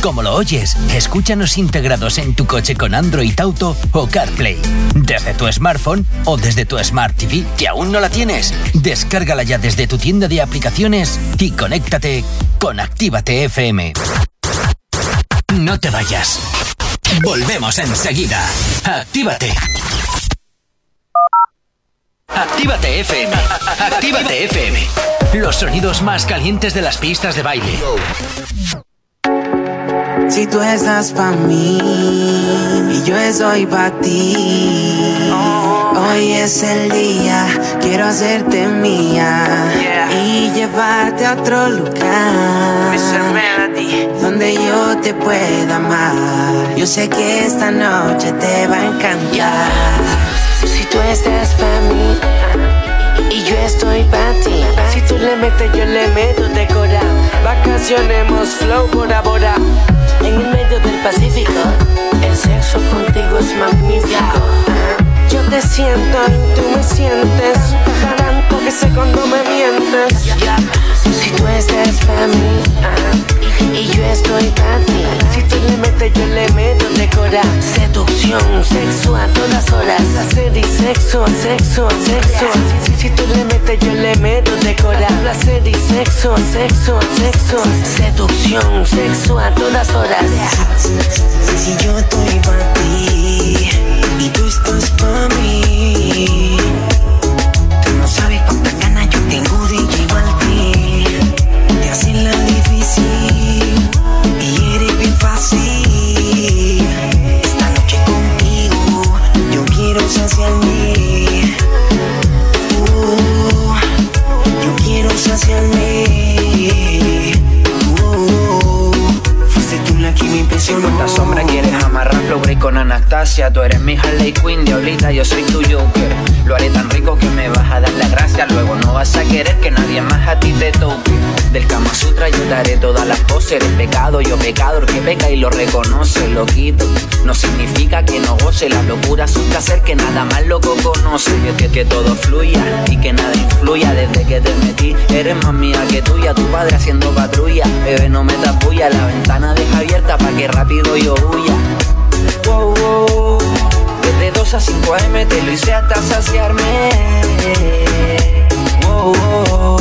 Como lo oyes, escúchanos integrados en tu coche con Android Auto o CarPlay. Desde tu smartphone o desde tu Smart TV, que aún no la tienes. Descárgala ya desde tu tienda de aplicaciones y conéctate con Actívate FM. No te vayas. Volvemos enseguida. Actívate. Actívate FM. Actívate FM. Los sonidos más calientes de las pistas de baile. Si tú estás pa' mí y yo estoy pa' ti. Hoy es el día, quiero hacerte mía y llevarte a otro lugar donde yo te pueda amar. Yo sé que esta noche te va a encantar. Si tú estás pa' mí y yo estoy pa' ti. Si tú le metes, yo le meto decora. Vacacionemos flow Bora Bora. En el medio del Pacífico, el sexo contigo es magnífico. Yo te siento y tú me sientes. Que sé cuando me mientes. Si tú estás pa' mí y yo estoy pa' ti. Si tú le metes, yo le meto decora. Seducción, sexo a todas horas. Placer y sexo, sexo. Si, tú le metes, yo le meto decora. Placer y sexo, sexo, sexo. Seducción, sexo a todas horas. Si yo estoy pa' ti y tú estás pa' mí. Sabes cuántas ganas yo tengo de llevarte. Te hacen la difícil y eres bien fácil. Esta noche contigo yo quiero saciarme. Tú eres mi Harley Quinn, diablita, yo soy tu Joker. Lo haré tan rico que me vas a dar la gracia. Luego no vas a querer que nadie más a ti te toque. Del Kama Sutra yo daré todas las poses. Eres pecado, yo pecador que peca y lo reconoce, lo quito. No significa que no goce. La locura asusta ser que nada más loco conoce. Que, que, que todo fluya y que nada influya desde que te metí. Eres más mía que tuya, tu padre haciendo patrulla. Bebé, no me tapuya, la ventana deja abierta pa' que rápido yo huya. Wow. Desde 2 a 5 AM te lo hice hasta saciarme. Wow.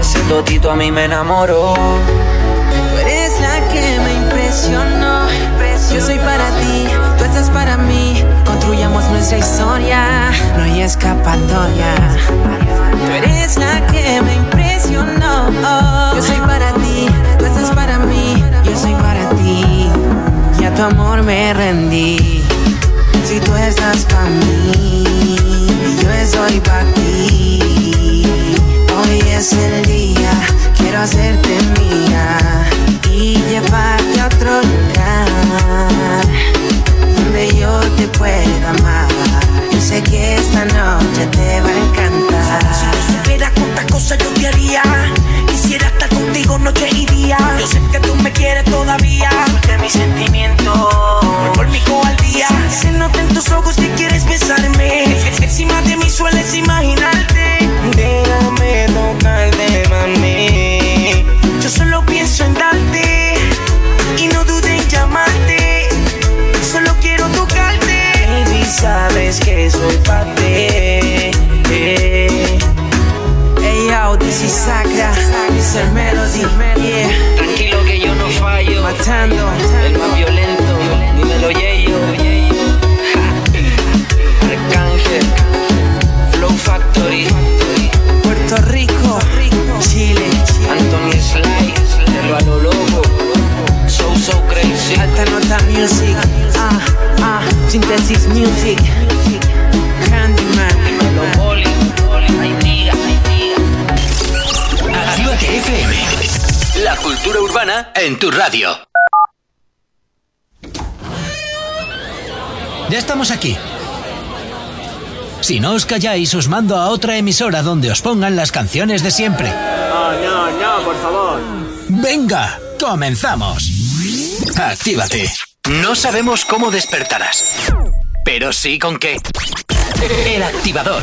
Ese totito a mí me enamoró. Tú eres la que me impresionó. Yo soy para ti, tú estás para mí. Construyamos nuestra historia, no hay escapatoria. Tú eres la que me impresionó. Yo soy para ti, tú estás para mí. Yo soy para tu amor me rendí. Si tú estás para mí, yo estoy para ti. Hoy es el día, quiero hacerte mía y llevarte a otro lugar donde yo te pueda amar. Yo sé que esta noche te va a encantar. Si tú supieras cuántas cosas yo te haría Quisiera estar contigo noche y día. Yo sé que tú me quieres todavía. De mis sentimientos. Por mi día Se nota en tus ojos que quieres besarme. Encima de mí sueles imaginarte. Déjame tocarte, mami. Yo solo pienso en darte. Y no dudé en llamarte. Solo quiero tocarte. Baby, sabes que soy pa' this is Melody, yeah. Tranquilo que yo no fallo. Matando, El más violento, dímelo Yeyo. Arcángel, Flow Factory, Puerto Rico, Chile, Anthony Sly, lo a lo loco. So so crazy. Alta Nota Music, ah, ah, Synthesis Music, La cultura urbana en tu radio. Ya estamos aquí. Si no os calláis, os mando a otra emisora donde os pongan las canciones de siempre. No, no, no, por favor. Venga, comenzamos. Actívate. No sabemos cómo despertarás, pero sí con qué. El activador.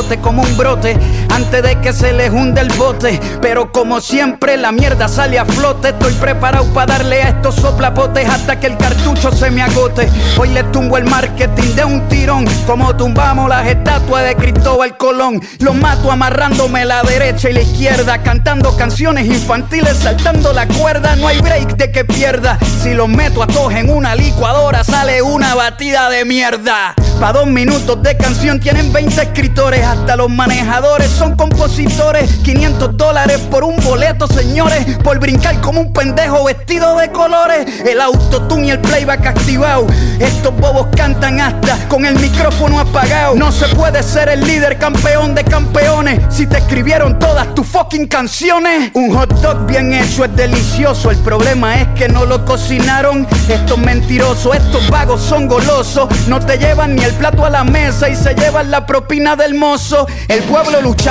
como un brote de que se les hunde el bote. Pero como siempre, la mierda sale a flote. Estoy preparado para darle a estos soplapotes hasta que el cartucho se me agote. Hoy le tumbo el marketing de un tirón, como tumbamos las estatuas de Cristóbal Colón. Los mato amarrándome la derecha y la izquierda, cantando canciones infantiles, saltando la cuerda. No hay break de que pierda. Si los meto a todos en una licuadora, sale una batida de mierda. Pa' dos minutos de canción tienen 20 escritores, hasta los manejadores son compositores. 500 dólares por un boleto, señores, por brincar como un pendejo vestido de colores. El autotune y el playback activado. Estos bobos cantan hasta con el micrófono apagado. No se puede ser el líder campeón de campeones si te escribieron todas tus fucking canciones. Un hot dog bien hecho es delicioso. El problema es que no lo cocinaron. Estos mentirosos, estos vagos son golosos. No te llevan ni el plato a la mesa y se llevan la propina del mozo. El pueblo lucha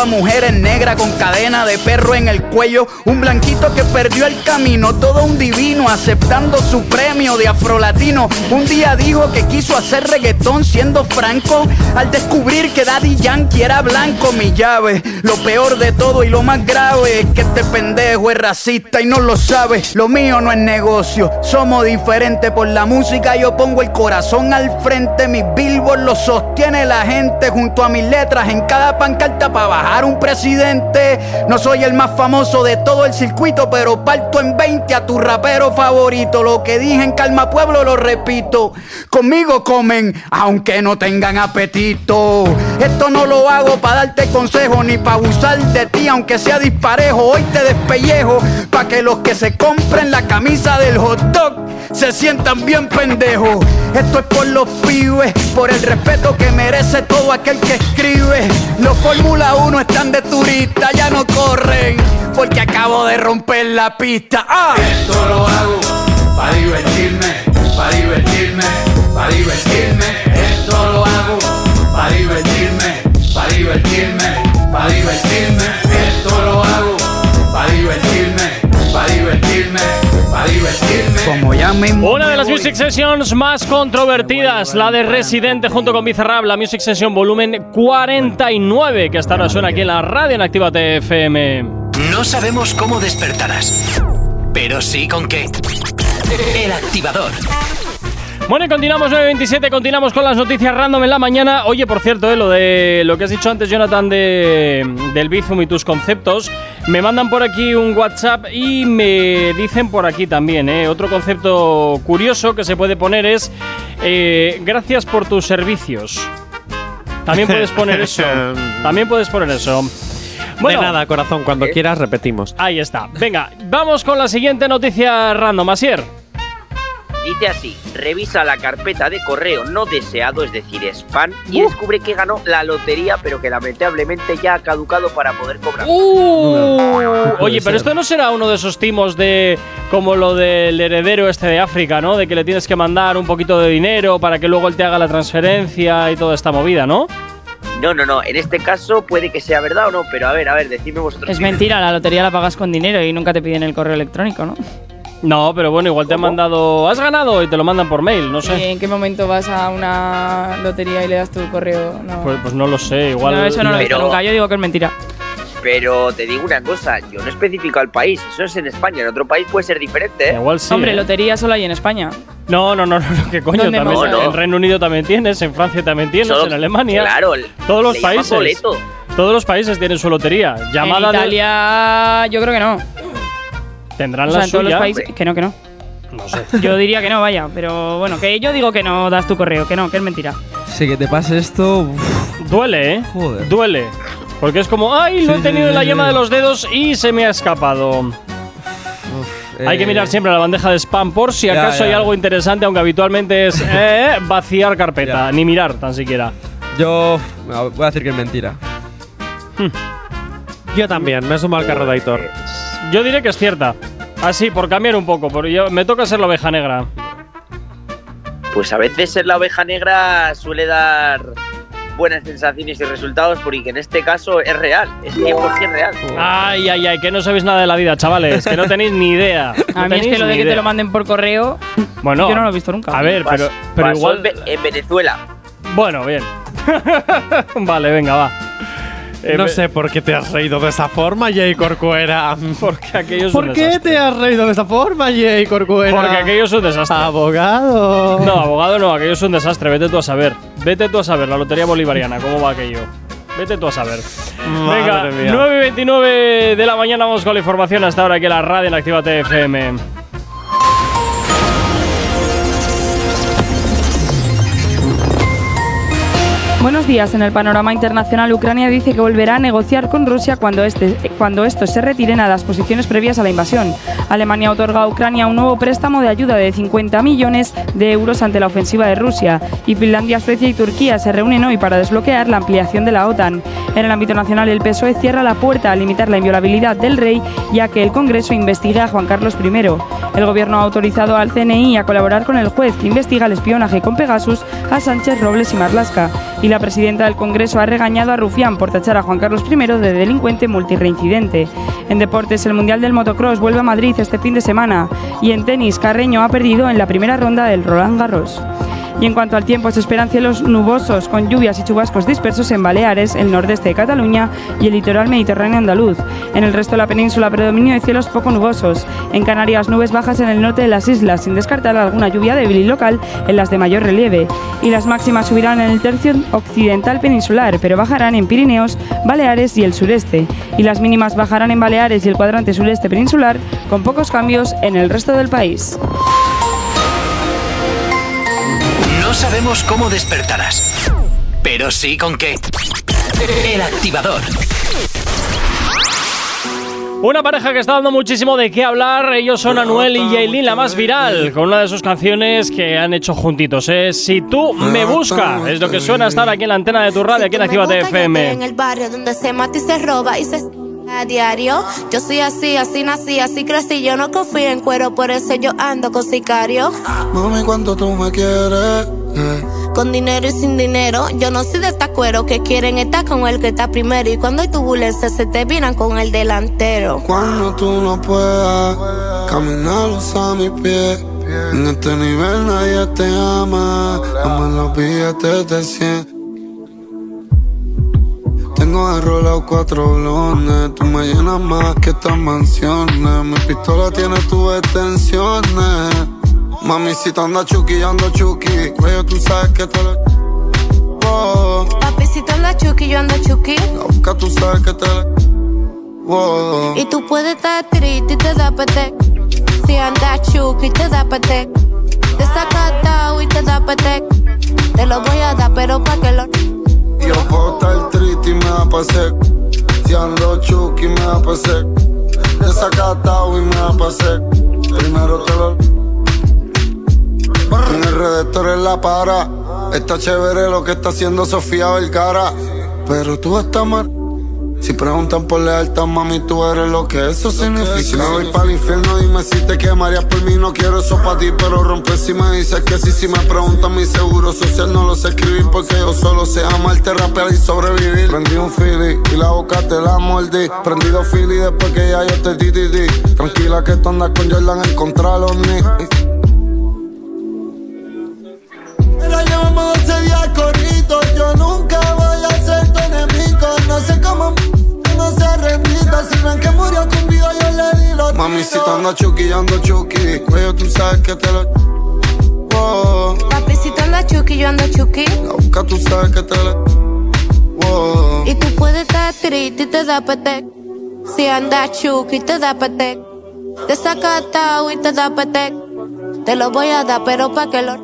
a mujeres negras con cadena de perro en el cuello. Un blanquito que perdió el camino, todo un divino, aceptando su premio de afrolatino. Un día dijo que quiso hacer reggaetón siendo franco, al descubrir que Daddy Yankee era blanco, mi llave. Lo peor de todo y lo más grave es que este pendejo es racista y no lo sabe. Lo mío no es negocio, somos diferentes por la música. Yo pongo el corazón al frente, mis billboards los sostiene la gente junto a mis letras en cada pancarta para bajar un presidente. No soy el más famoso de todo el circuito, pero parto en 20 a tu rapero favorito. Lo que dije en Calma Pueblo lo repito. Conmigo comen, aunque no tengan apetito. Esto no lo hago para darte consejo ni para abusar de ti, aunque sea disparejo. Hoy te despellejo para que los que se compren la camisa del hot dog se sientan bien pendejos. Esto es por los pibes, por el respeto que merece todo aquel que escribe. Los Fórmula 1 están de turista, ya no corren, porque acabo de romper la pista. ¡Ah! Esto lo hago para divertirme, para divertirme, para divertirme. Esto lo hago para divertirme, para divertirme, para divertirme. Esto lo hago para divertirme, para divertirme, para divertirme. Como ya mismo. Una de las Music Sessions más controvertidas, la de Residente junto con Bizarrap, la Music Session volumen 49, que hasta ahora suena aquí en la radio en Activa FM. No sabemos cómo despertarás, pero sí con qué. El activador. Bueno, y continuamos 9.27, continuamos con las noticias random en la mañana. Oye, por cierto, eh, lo de lo que has dicho antes, Jonathan, de, del Bizum y tus conceptos, me mandan por aquí un WhatsApp y me dicen por aquí también, eh, otro concepto curioso que se puede poner es eh, gracias por tus servicios. También puedes poner eso. También puedes poner eso. de nada, corazón, cuando quieras repetimos. Ahí está. Venga, vamos con la siguiente noticia random, Asier. Dice así, revisa la carpeta de correo no deseado, es decir, spam, y descubre que ganó la lotería, pero que lamentablemente ya ha caducado para poder cobrar. Uh, Oye, pero esto no será uno de esos timos de como lo del heredero este de África, ¿no? De que le tienes que mandar un poquito de dinero para que luego él te haga la transferencia y toda esta movida, ¿no? No, no, no, en este caso puede que sea verdad o no, pero a ver, a ver, decidme vosotros. Es mentira, la lotería la pagas con dinero y nunca te piden el correo electrónico, ¿no? No, pero bueno, igual te han mandado. Has ganado y te lo mandan por mail, no ¿Y sé. en qué momento vas a una lotería y le das tu correo? No, Pues, pues no lo sé, igual. No, eso no lo he visto Pero- nunca. Yo digo que es mentira. Pero te digo una cosa, yo no especifico al país, eso es en España, en otro país puede ser diferente, ¿eh? Igual sí. Hombre, ¿eh? lotería solo hay en España. No, no, no, no, ¿qué coño? ¿Dónde También, más? No, no. En Reino Unido también tienes, en Francia también tienes, Solo- en Alemania. Claro, Todos los le llaman países. boleto. Todos los países tienen su lotería. Llamada en de- Italia, yo creo que no. Tendrán O sea, la en todos los suya. países. Que no, que no. No sé. Yo diría que no, vaya. Pero bueno, que yo digo que no das tu correo, que no, que es mentira. Si que te pase esto. uf, Duele, ¿eh? Joder. Duele. Porque es como, ay, lo Sí, he tenido sí, en la sí, yema sí. de los dedos y se me ha escapado. uf, Hay que eh, mirar siempre la bandeja de spam por si Ya, acaso hay algo interesante, aunque habitualmente es eh, vaciar carpeta, Ya. ni mirar tan siquiera. Yo voy a decir que es mentira. Yo también, me sumo al carro de Aitor. Yo diré que es cierta. Así, por cambiar un poco, porque yo, me toca ser la oveja negra. Pues a veces ser la oveja negra suele dar buenas sensaciones y resultados, porque en este caso es real, es 100% real. Ay, ay, ay, que no sabéis nada de la vida, chavales, que no tenéis ni idea. No A mí es que lo de que te lo manden por correo, Bueno, yo no lo he visto nunca. A ver, pero, pero pasó igual. en Venezuela. Bueno, bien. vale, venga, va. Eh, No sé por qué te has reído de esa forma, Jay Corcuera. Porque aquello es ¿Por un qué desastre. te has reído de esa forma, Jay Corcuera? Porque aquello es un desastre. Abogado. No, abogado no, aquello es un desastre. Vete tú a saber. Vete tú a saber, la lotería bolivariana, cómo va aquello. Vete tú a saber. Venga, Madre mía. 9.29 de la mañana vamos con la información hasta ahora aquí en la radio en Activa TFM. Buenos días. En el panorama internacional, Ucrania dice que volverá a negociar con Rusia cuando, este, cuando estos se retiren a las posiciones previas a la invasión. Alemania otorga a Ucrania un nuevo préstamo de ayuda de 50 millones de euros ante la ofensiva de Rusia. Y Finlandia, Suecia y Turquía se reúnen hoy para desbloquear la ampliación de la OTAN. En el ámbito nacional, el PSOE cierra la puerta a limitar la inviolabilidad del rey, ya que el Congreso investiga a Juan Carlos I. El gobierno ha autorizado al CNI a colaborar con el juez que investiga el espionaje con Pegasus a Sánchez Robles y Marlasca. Y la presidenta del Congreso ha regañado a Rufián por tachar a Juan Carlos I de delincuente multireincidente. En deportes, el Mundial del Motocross vuelve a Madrid este fin de semana. Y en tenis, Carreño ha perdido en la primera ronda del Roland Garros. Y en cuanto al tiempo, se esperan cielos nubosos con lluvias y chubascos dispersos en Baleares, el nordeste de Cataluña y el litoral mediterráneo andaluz. En el resto de la península, predominio de cielos poco nubosos. En Canarias, nubes bajas en el norte de las islas, sin descartar alguna lluvia débil y local en las de mayor relieve. Y las máximas subirán en el tercio occidental peninsular, pero bajarán en Pirineos, Baleares y el sureste. Y las mínimas bajarán en Baleares y el cuadrante sureste peninsular, con pocos cambios en el resto del país. No sabemos cómo despertarás, pero sí con qué. El activador. Una pareja que está dando muchísimo de qué hablar. Ellos son Anuel y Yailin, la más viral, con una de sus canciones que han hecho juntitos. Es Si tú me buscas. Es lo que suena estar aquí en la antena de tu radio, aquí en Actívate En FM. el barrio donde se mata y se roba y se a diario. Yo soy así, así nací, así crecí. Yo no confío en cuero, por eso yo ando con sicario. Mami, ¿cuánto tú me quieres? Eh. Con dinero y sin dinero, yo no soy de esta cuero que quieren estar con el que está primero. Y cuando hay turbulencia, se te viran con el delantero. Cuando tú no puedas caminar a mis pies. En este nivel nadie te ama. Ama los billetes de 100. Tengo enrolado cuatro blones. Tú me llenas más que estas mansiones. Mi pistola tiene tus extensiones. Mami, si te anda chuki, yo ando chuki. Cuello, tú sabes que te lo. Oh, Papi, si tú andas chuki, yo ando chuki. la boca, tú sabes que te lo. Oh. Y tú puedes estar triste y te da pete. Si andas chuki, te da pete. Te saca atado y te da pete. Te lo voy a dar, pero pa' que lo. Yo puedo estar triste y me da pa' sec. Si ando chuki, me da pa' sec. Desacatado y me da pa' sec. Primero te lo. En el redactor en la para. Está chévere lo que está haciendo Sofía Vergara. Pero tú estás mal. Si preguntan por lealtad, mami, tú eres lo que eso significa. Si me voy para el infierno, dime si te quemarías por mí. No quiero eso para ti, pero rompe si me dices que sí. Si me preguntan mi seguro social, no lo sé escribir porque yo solo sé amarte, rapear y sobrevivir. Prendí un Philly y la boca te la mordí. Prendido Philly después que ya yo te di, di, di. Tranquila que tú andas con Jordan en contra de los ni. Pero llevamos 12 días corridos. Yo nunca voy No se. Si ven que murió conmigo, yo le di los Mami, si tú andas chuki, yo ando chuki. Cuello, tú sabes que te lo. Oh, Papi, si andas chuki, yo ando chuki. la boca, tú sabes que te lo. Oh. Y tú puedes estar triste y te da pete. Si andas chuki, te da pete. Te saca atado y te da pete. Te lo voy a dar, pero pa' que lo.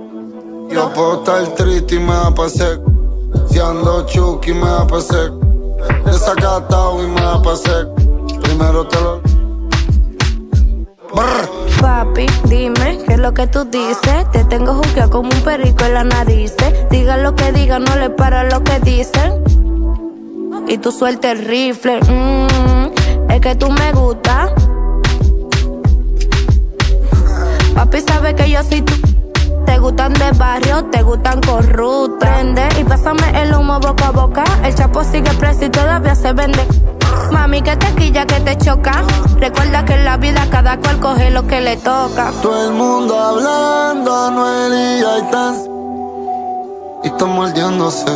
Yo puedo estar triste y me da pa' sec. Si ando chuki, me da pa' sec. Desacatado y me da pa' sec. Primero te lo. Papi, dime qué es lo que tú dices. Te tengo juzgado como un perico en la nariz. Diga lo que diga, no le para lo que dicen. Y tú suelta el rifle. mm, es que tú me gusta. Papi sabe que yo soy tú. Te gustan de barrio, te gustan corruptos. Prende y pásame el humo boca a boca. El chapo sigue preso y todavía se vende. Mami, que taquilla que te choca. Recuerda que en la vida cada cual coge lo que le toca. Todo el mundo hablando, Anuel y Aitán. Y están mordiéndose.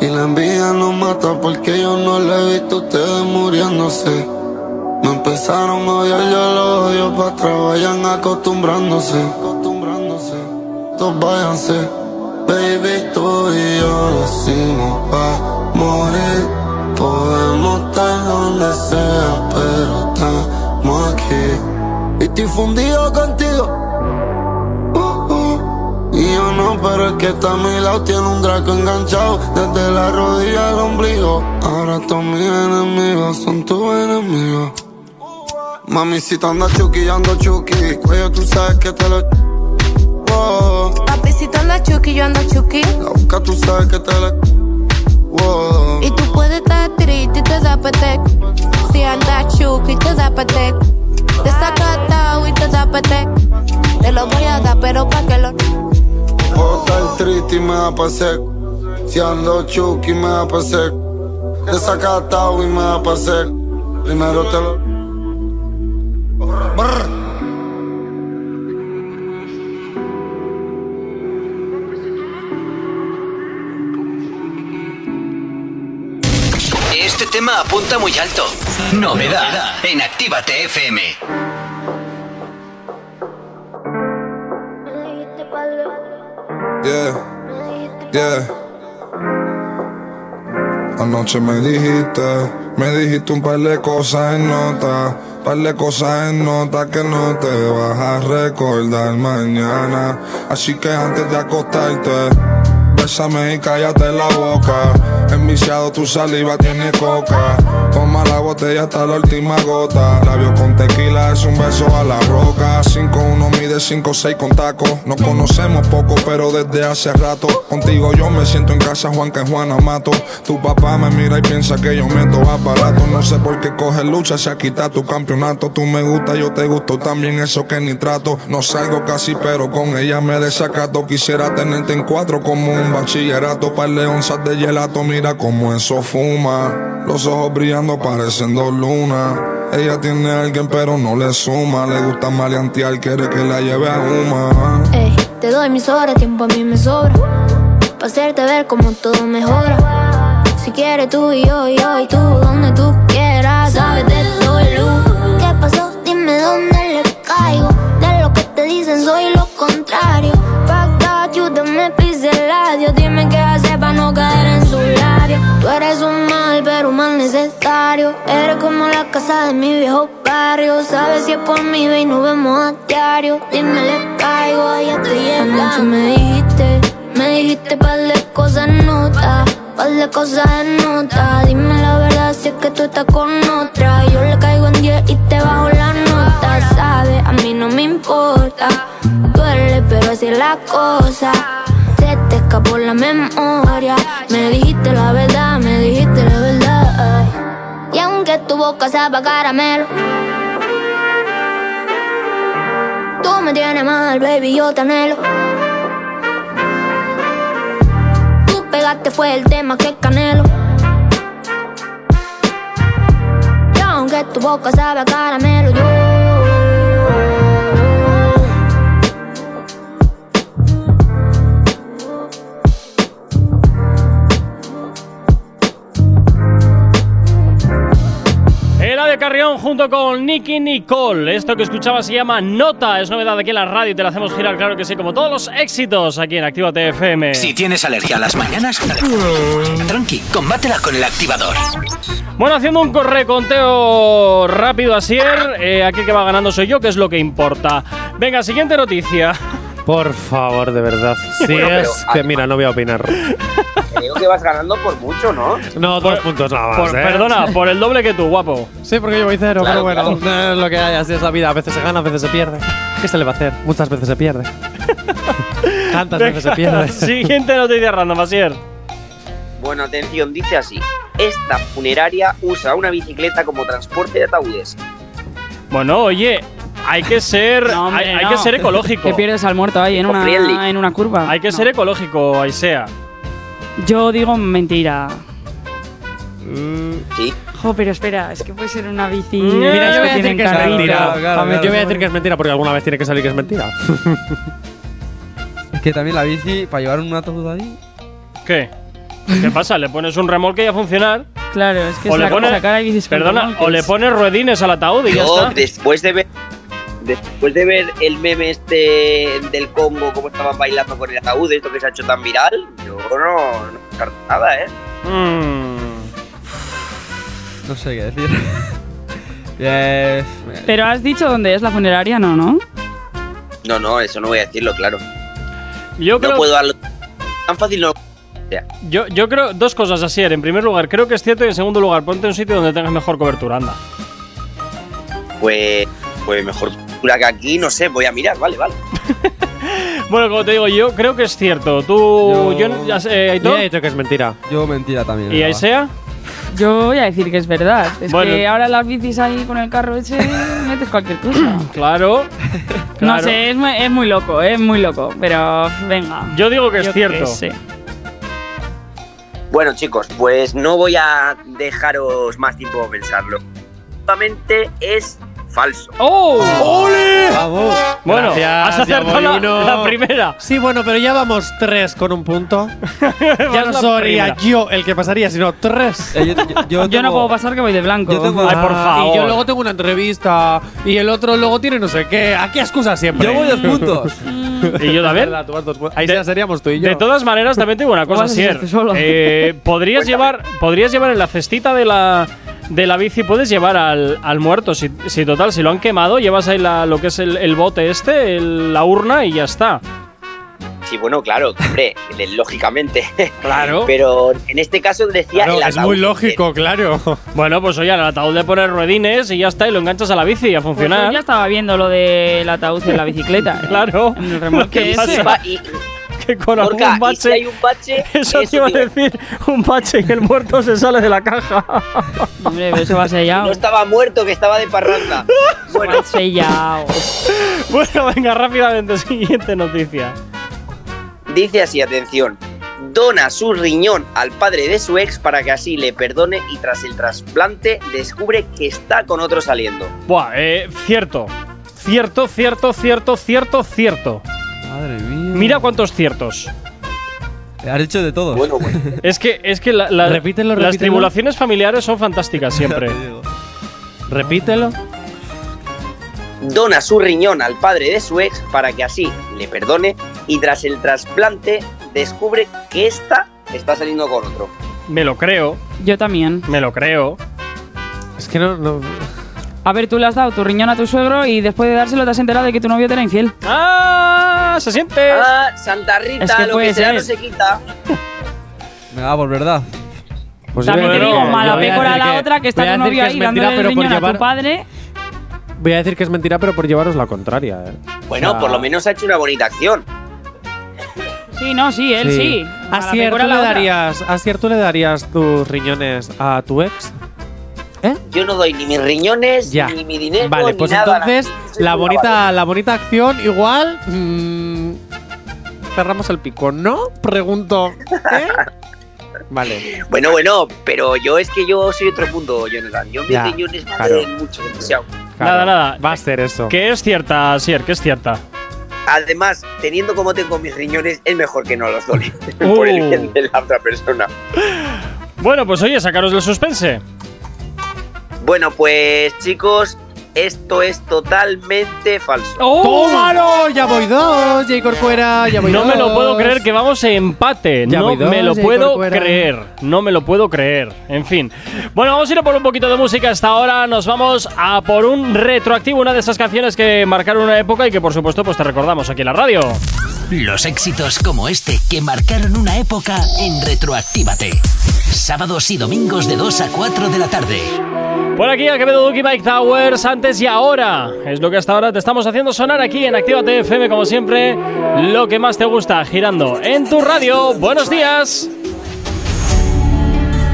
Y la envidia nos mata porque yo no le he visto ustedes muriéndose. Me empezaron a odiar, yo los odio para acostumbrándose. Acostumbrándose. Todos váyanse. Baby, tú y yo lo hicimos pa' morir. Podemos estar donde sea, pero estamos aquí. Y estoy fundido contigo. Uh, uh. Y yo no, pero el que está a mi lado tiene un draco enganchado desde la rodilla al ombligo. Ahora todos mis enemigos son tus enemigos. Mami, si te andas chuki, ando chuki. Cuello, tú sabes que te lo. Wow. Tú andas chuki, yo ando chuki. La boca, tú sabes que te la. Wow. Y tú puedes estar triste y te da petec. Si andas chuki, te da petec. Desacatado y te da petec. Te lo voy a dar, pero pa' que lo. Puedo estar triste y me da pa' sec. Si ando chuki, me da pa' sec. Desacatado y me da pa' sec. Primero te lo. Brr. Tema apunta muy alto. Novedad en Actívate FM. Yeah, yeah. Anoche me dijiste, me dijiste un par de cosas en nota, par de cosas en nota que no te vas a recordar mañana. Así que antes de acostarte, bésame y cállate la boca. Enviciado tu saliva tiene coca. Toma la botella hasta la última gota. Labios con tequila es un beso a la roca. 5-1 mide 5-6 con taco. Nos conocemos poco, pero desde hace rato. Contigo yo me siento en casa, Juan que Juana mato. Tu papá me mira y piensa que yo meto aparato. No sé por qué coge lucha, se quita tu campeonato. Tú me gusta, yo te gusto también, eso que ni trato. No salgo casi, pero con ella me desacato. Quisiera tenerte en cuatro como un bachillerato. Par de onzas de gelato, mira cómo eso fuma. Los ojos brillando parecen dos lunas. Ella tiene a alguien pero no le suma. Le gusta maleantear, quiere que la lleve a Uma. Ey, te doy mis horas, tiempo a mí me sobra. Pa' hacerte ver cómo todo mejora. Si quieres tú y yo, y yo y tú, donde tú quieras. Sabes de todo. ¿Qué pasó? Dime dónde le caigo. De lo que te dicen soy lo contrario. El. Dime qué hacer para no caer en su labio. Tú eres un mal, pero un mal necesario. Eres como la casa de mi viejo barrio. Sabes si es por mí, ve y nos vemos a diario. Dime, le caigo, ya estoy llegando. Anoche me dijiste, me dijiste par de cosas nota. Par de cosas en nota. Dime la verdad si es que tú estás con otra. Yo le caigo en 10 y te bajo la nota. Sabes, a mí no me importa. Duele, pero así es la cosa. Escapó la memoria. Me dijiste la verdad, me dijiste la verdad. Y aunque tu boca sepa caramelo, tú me tienes mal, baby, yo te anhelo. Tú pegaste fue el tema que canelo. Y aunque tu boca sabe caramelo, yo. Junto con Nicky Nicole. Esto que escuchaba se llama Nota. Es novedad aquí en la radio y te la hacemos girar, claro que sí, como todos los éxitos aquí en Actívate FM. Si tienes alergia a las mañanas, tranqui, combátela con el activador. Bueno, haciendo un reconteo rápido, Asier. Eh, aquí el que va ganando soy yo, que es lo que importa. Venga, siguiente noticia. Por favor, de verdad. Si Bueno, es que, mira, no voy a opinar. Creo que vas ganando por mucho, ¿no? No, dos puntos nada más. Por- ¿eh? Perdona, por el doble que tú, guapo. Sí, porque yo voy cero, Claro, pero bueno, claro. es lo que hay, así es la vida. A veces se gana, a veces se pierde. ¿Qué se le va a hacer? Muchas veces se pierde. Tantas veces se pierde. Siguiente noticia random, Asier. Bueno, atención, dice así. Esta funeraria usa una bicicleta como transporte de ataúdes. Bueno, oye, hay que ser, No, hombre, hay, hay no. que ser ecológico. Que pierdes al muerto ahí en una, en una curva. Hay que ser ecológico, Aisea. Yo digo mentira. Sí. Jo, pero espera, es que puede ser una bici. Mira, yo voy a decir tienen que es carrito. mentira. Claro, claro, A ver, claro. Yo voy a decir que es mentira porque alguna vez tiene que salir que es mentira. Es que también la bici, para llevar un ataúd ahí. ¿Qué? ¿Qué pasa? ¿Le pones un remolque y a funcionar? Claro, es que o le la pones, cosa, cara hay bicis perdona, o le pones ruedines al ataúd y ya Yo, está. después de ver. Después de ver el meme este del Congo, cómo estaban bailando con el ataúd, esto que se ha hecho tan viral, yo no, no descarto nada, ¿eh? Mm. No sé qué decir. Yes. Pero has dicho dónde es la funeraria, no, ¿no? No, no, eso no voy a decirlo, claro. Yo no creo- puedo darlo tan fácil. No. Yo, yo creo dos cosas así. En primer lugar, creo que es cierto y en segundo lugar, ponte en un sitio donde tengas mejor cobertura, anda. pues, pues mejor que aquí, no sé, voy a mirar, vale, vale. Bueno, como te digo, yo creo que es cierto. Tú, yo, ya sé, Aitor, Yo he dicho que es mentira. Yo mentira también. y. Aisea. Yo voy a decir que es verdad. Es Bueno. que ahora las bicis ahí con el carro ese metes cualquier cosa. Claro. No sé, es muy, es muy loco, es muy loco. Pero venga. Yo digo que es cierto. Bueno, chicos, pues no voy a dejaros más tiempo a pensarlo. Justamente es falso. ¡Oh! ¡Ole! Vamos. Bueno, Gracias, has ya acertado voy la, uno. la primera. Sí, bueno, pero ya vamos tres con un punto. ya no la sería primera. yo el que pasaría, sino tres. Eh, yo, yo- yo Yo no tengo- puedo pasar que voy de blanco. Yo tengo- Ay, por Ah, favor. Y yo luego tengo una entrevista. Y el otro luego tiene no sé qué. Aquí excusa siempre. Yo voy dos puntos. Y yo, a ver. Verdad, tú vas dos puntos. Ahí ya seríamos tú y yo. De todas maneras, también te digo una cosa, vas a Sier. ser solo. Eh, podrías llevar, podrías llevar en la cestita de la de la bici, puedes llevar al, al muerto. Si, si total, si lo han quemado, llevas ahí la- lo que es el, el bote este, el- la urna y ya está. Sí, bueno, claro, hombre, de- lógicamente. Claro. Pero en este caso decía Claro, el es ataúd. muy lógico, claro. Bueno, pues oye, al ataúd le pones ruedines y ya está, y lo enganchas a la bici y a Pues yo funcionar. ya estaba viendo lo del ataúd en la bicicleta. ¿eh? Claro. En el Lo remolque que ese. Y, que con Gorka, algún y si hay bache. un bache, Eso te eso iba a te iba- decir, un bache y el muerto se sale de la caja. Hombre, pero eso va sellado. no estaba muerto, que estaba de parranda. Bueno, sellado. bueno, venga, rápidamente, siguiente noticia. Dice así, atención. Dona su riñón al padre de su ex para que así le perdone y tras el trasplante descubre que está con otro saliendo. Buah, eh, cierto. Cierto, cierto, cierto, cierto, cierto. Madre mía. Mira cuántos ciertos. Has dicho de todo. Bueno, bueno. Es que, es que la- la- Repítelo, las repítelo. tribulaciones familiares son fantásticas siempre. Repítelo. Dona su riñón al padre de su ex para que así le perdone y tras el trasplante descubre que esta está saliendo con otro. Me lo creo, Yo también. me lo creo. Es que no. no A ver, tú le has dado tu riñón a tu suegro y después de dárselo te has enterado de que tu novio te era infiel. ¡Ah! ¡Se siente! Ah, Santa Rita, Es que lo que sea ser. no se quita. Venga, por verdad. pues También te digo, mala a pécora decir la que- otra que está a tu novio ahí es mentira, dándole el pero por riñón a tu padre. Voy a decir que es mentira, pero por llevaros la contraria, ¿eh? Bueno, O sea, por lo menos ha hecho una bonita acción. Sí, no, sí, él sí. ¿A pécora le darías, a Sier, tú le darías tus riñones a tu ex? Yo no doy ni mis riñones, Ya. ni mi dinero, Vale, ni pues nada. entonces la bonita, la bonita acción igual. mm, cerramos el pico, ¿no? Pregunto. ¿eh? Vale. Bueno, bueno, pero yo es que yo soy otro punto, Jonathan. Yo mis riñones me claro. mucho, demasiado. Nada, nada. Va a ser eso. Que es cierta, Sier, que es cierta. Además, teniendo como tengo mis riñones, es mejor que no los. Uh. por el bien de la otra persona. Bueno, pues oye, sacaros del suspense. Bueno, pues chicos, esto es totalmente falso. ¡Tómalo! Ya voy dos, J. Corcuera, ya voy No dos. me lo puedo creer que vamos a empate. Ya no dos, me lo puedo Corcuera. creer. No me lo puedo creer. En fin. Bueno, vamos a ir a por un poquito de música hasta ahora. Nos vamos a por un retroactivo, una de esas canciones que marcaron una época y que por supuesto pues te recordamos aquí en la radio. Los éxitos como este que marcaron una época en Retroactívate. Sábados y domingos de 2 a 4 de la tarde. Por aquí a Quevedo Duki Mike Towers, antes y ahora. Es lo que hasta ahora te estamos haciendo sonar aquí en Actívate FM, como siempre. Lo que más te gusta, girando en tu radio. Buenos días.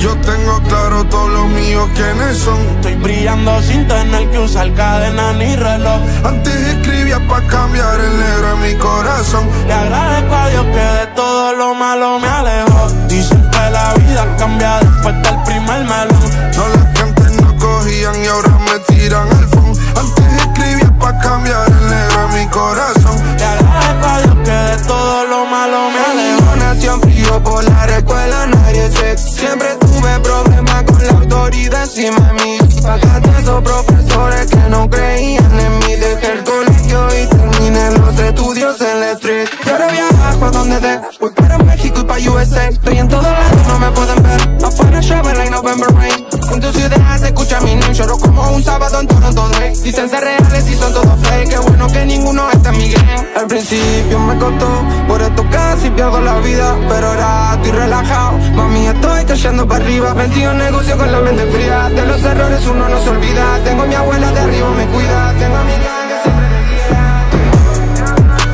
Yo tengo claro todo lo mío quiénes son. Estoy brillando sin tener que usar cadena ni reloj. Antes escribía pa' cambiar el negro en mi corazón. Le agradezco a Dios que de todo lo malo me alejó. Dicen que la vida cambia después del primer melón. No las que antes no cogían y ahora me tiran al phone. Antes escribía pa' cambiar el negro en mi corazón. Le agradezco a Dios que de todo lo malo me alejó. Nació frío por la escuela, nadie sex. Siempre tuve problemas con la autoridad de mí. Pagaste a esos profesores que no creían en mí. Dejé el colegio y terminé los estudios en la street. Y ahora viajo a donde de. Voy para México y pa' USA. Estoy en todos lados, no me pueden ver. Afuera llueve like November rain. En tu ciudad se escucha mi name. Lloro como un sábado en Toronto Drake. Dicen ser reales y son todos fake. Qué bueno que ninguno está en mi game. Al principio me costó, por esto que cambiado la vida, pero ahora estoy relajado. Mami, estoy cayendo para arriba. Metido en negocio con la mente fría. De los errores uno no se olvida. Tengo a mi abuela de arriba, me cuida. Tengo a mi gang que siempre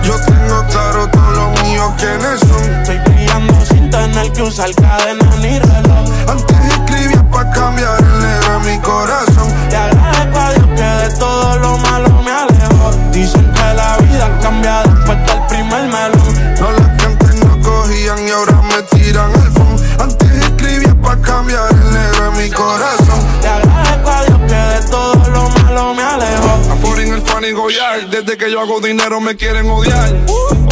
Yo tengo claro todos los míos quiénes son. Estoy brillando sin tener que usar cadena ni reloj. Antes Que yo hago dinero me quieren odiar.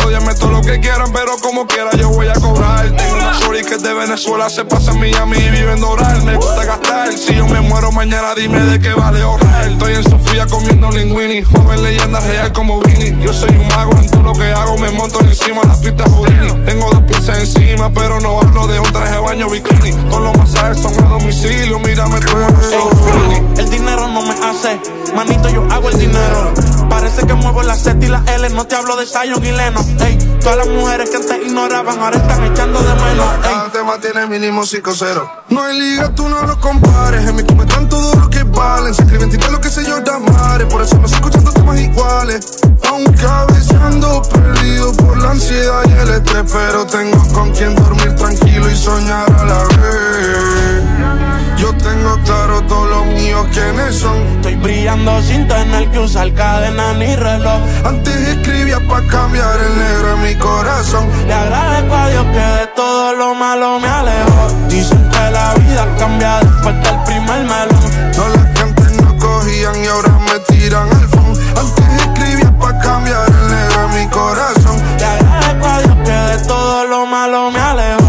Odiame todo lo que quieran, pero como quiera yo voy a cobrar. Tengo una shorty que de Venezuela, se pasa en Miami y vive en Doral. Me gusta gastar. Si yo me muero mañana, dime de qué vale ahorrar. Estoy en Sofía comiendo linguini. Joven leyenda real como Vini. Yo soy un mago en todo lo que hago. Me monto encima las pistas Houdini. Tengo dos piezas encima, pero no hablo de un traje de baño bikini. Todos los masajes son a domicilio. Mírame como soy. El dinero no me hace, manito, yo hago el dinero. Parece que muevo la Z y la L, no te hablo de Zion y Leno. Ey, todas las mujeres que antes ignoraban ahora están echando de menos. Ey, Cada tema tiene mínimo 5-0. No hay liga, tú no lo compares. En mi club están todo lo que valen. Se escriben tinta lo que sé yo mares. Por eso no estoy escuchando temas iguales. Aunque a veces ando perdido por la ansiedad y el estrés. Pero tengo con quien dormir tranquilo y soñar a la vez. Yo tengo claro todos los míos quiénes son. estoy brillando sin tener que usar cadena ni reloj. Antes escribía pa' cambiar el negro en mi corazón. Le agradezco a Dios que de todo lo malo me alejó. Dicen que la vida cambia después del primer melón. No las que antes no cogían y ahora me tiran al phone. Antes escribía pa' cambiar el negro en mi corazón. Le agradezco a Dios que de todo lo malo me alejó.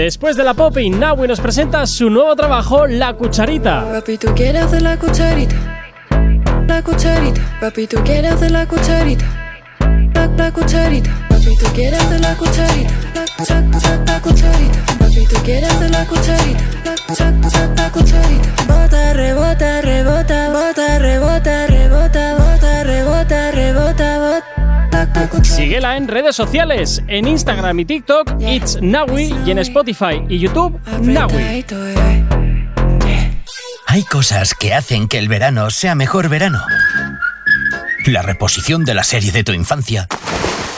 Después de la pop, Inawi nos presenta su nuevo trabajo, La Cucharita. Papi, tú quieres hacer la cucharita. La cucharita. Papi, tú quieres hacer la cucharita. La, la cucharita. Papi, tú quieres hacer la cucharita. La, la, la, la cucharita. Papi, tú quieres hacer la cucharita. La, la, la, la cucharita. Bota, rebota, rebota, bota, rebota, rebota, bota, rebota, rebota, bota. Síguela en redes sociales, en Instagram y TikTok, It's Nawi, y en Spotify y YouTube, Nawi. Hay cosas que hacen que el verano sea mejor verano. La reposición de la serie de tu infancia.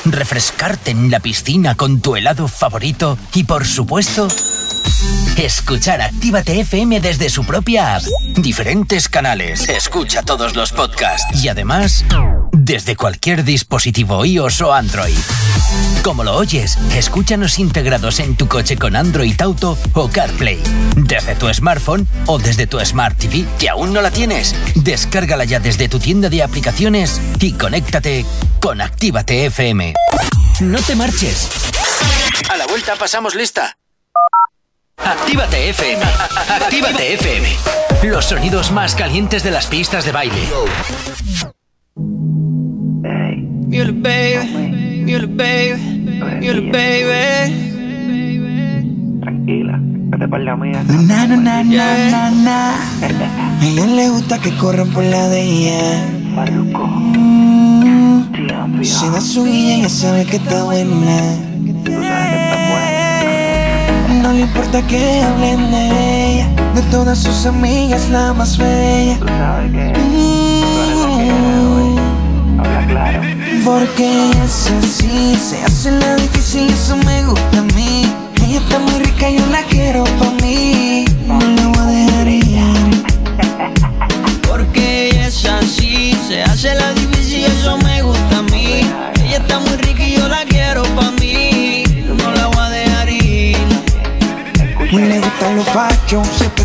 Refrescarte en la piscina con tu helado favorito. Y por supuesto, escuchar Actívate FM desde su propia app. Diferentes canales. Escucha todos los podcasts. Y además, desde cualquier dispositivo iOS o Android. Como lo oyes, escúchanos integrados en tu coche con Android Auto o CarPlay. Desde tu smartphone o desde tu Smart TV, que aún no la tienes. Descárgala ya desde tu tienda de aplicaciones y conéctate con Actívate FM. No te marches. A la vuelta pasamos lista. Actívate FM. Actívate FM. Los sonidos más calientes de las pistas de baile. You're the baby, you're the baby, you're the baby. Tranquila, vete por la mía. Na, na, na, na, na, na. A ella le gusta que corran por la de ella. Mm, Si da su guilla, ella sabe que está buena. No le importa que hablen de ella. De todas sus amigas, la más bella. Mm, Porque ella es así, se hace la difícil, eso me gusta a mí. Ella está muy rica, yo la quiero pa' mí. No la voy a dejar ir. Porque ella es así, se hace la difícil, eso me gusta a mí. Ella está muy rica y yo la quiero pa' mí. No la voy a dejar ir. Le gustan los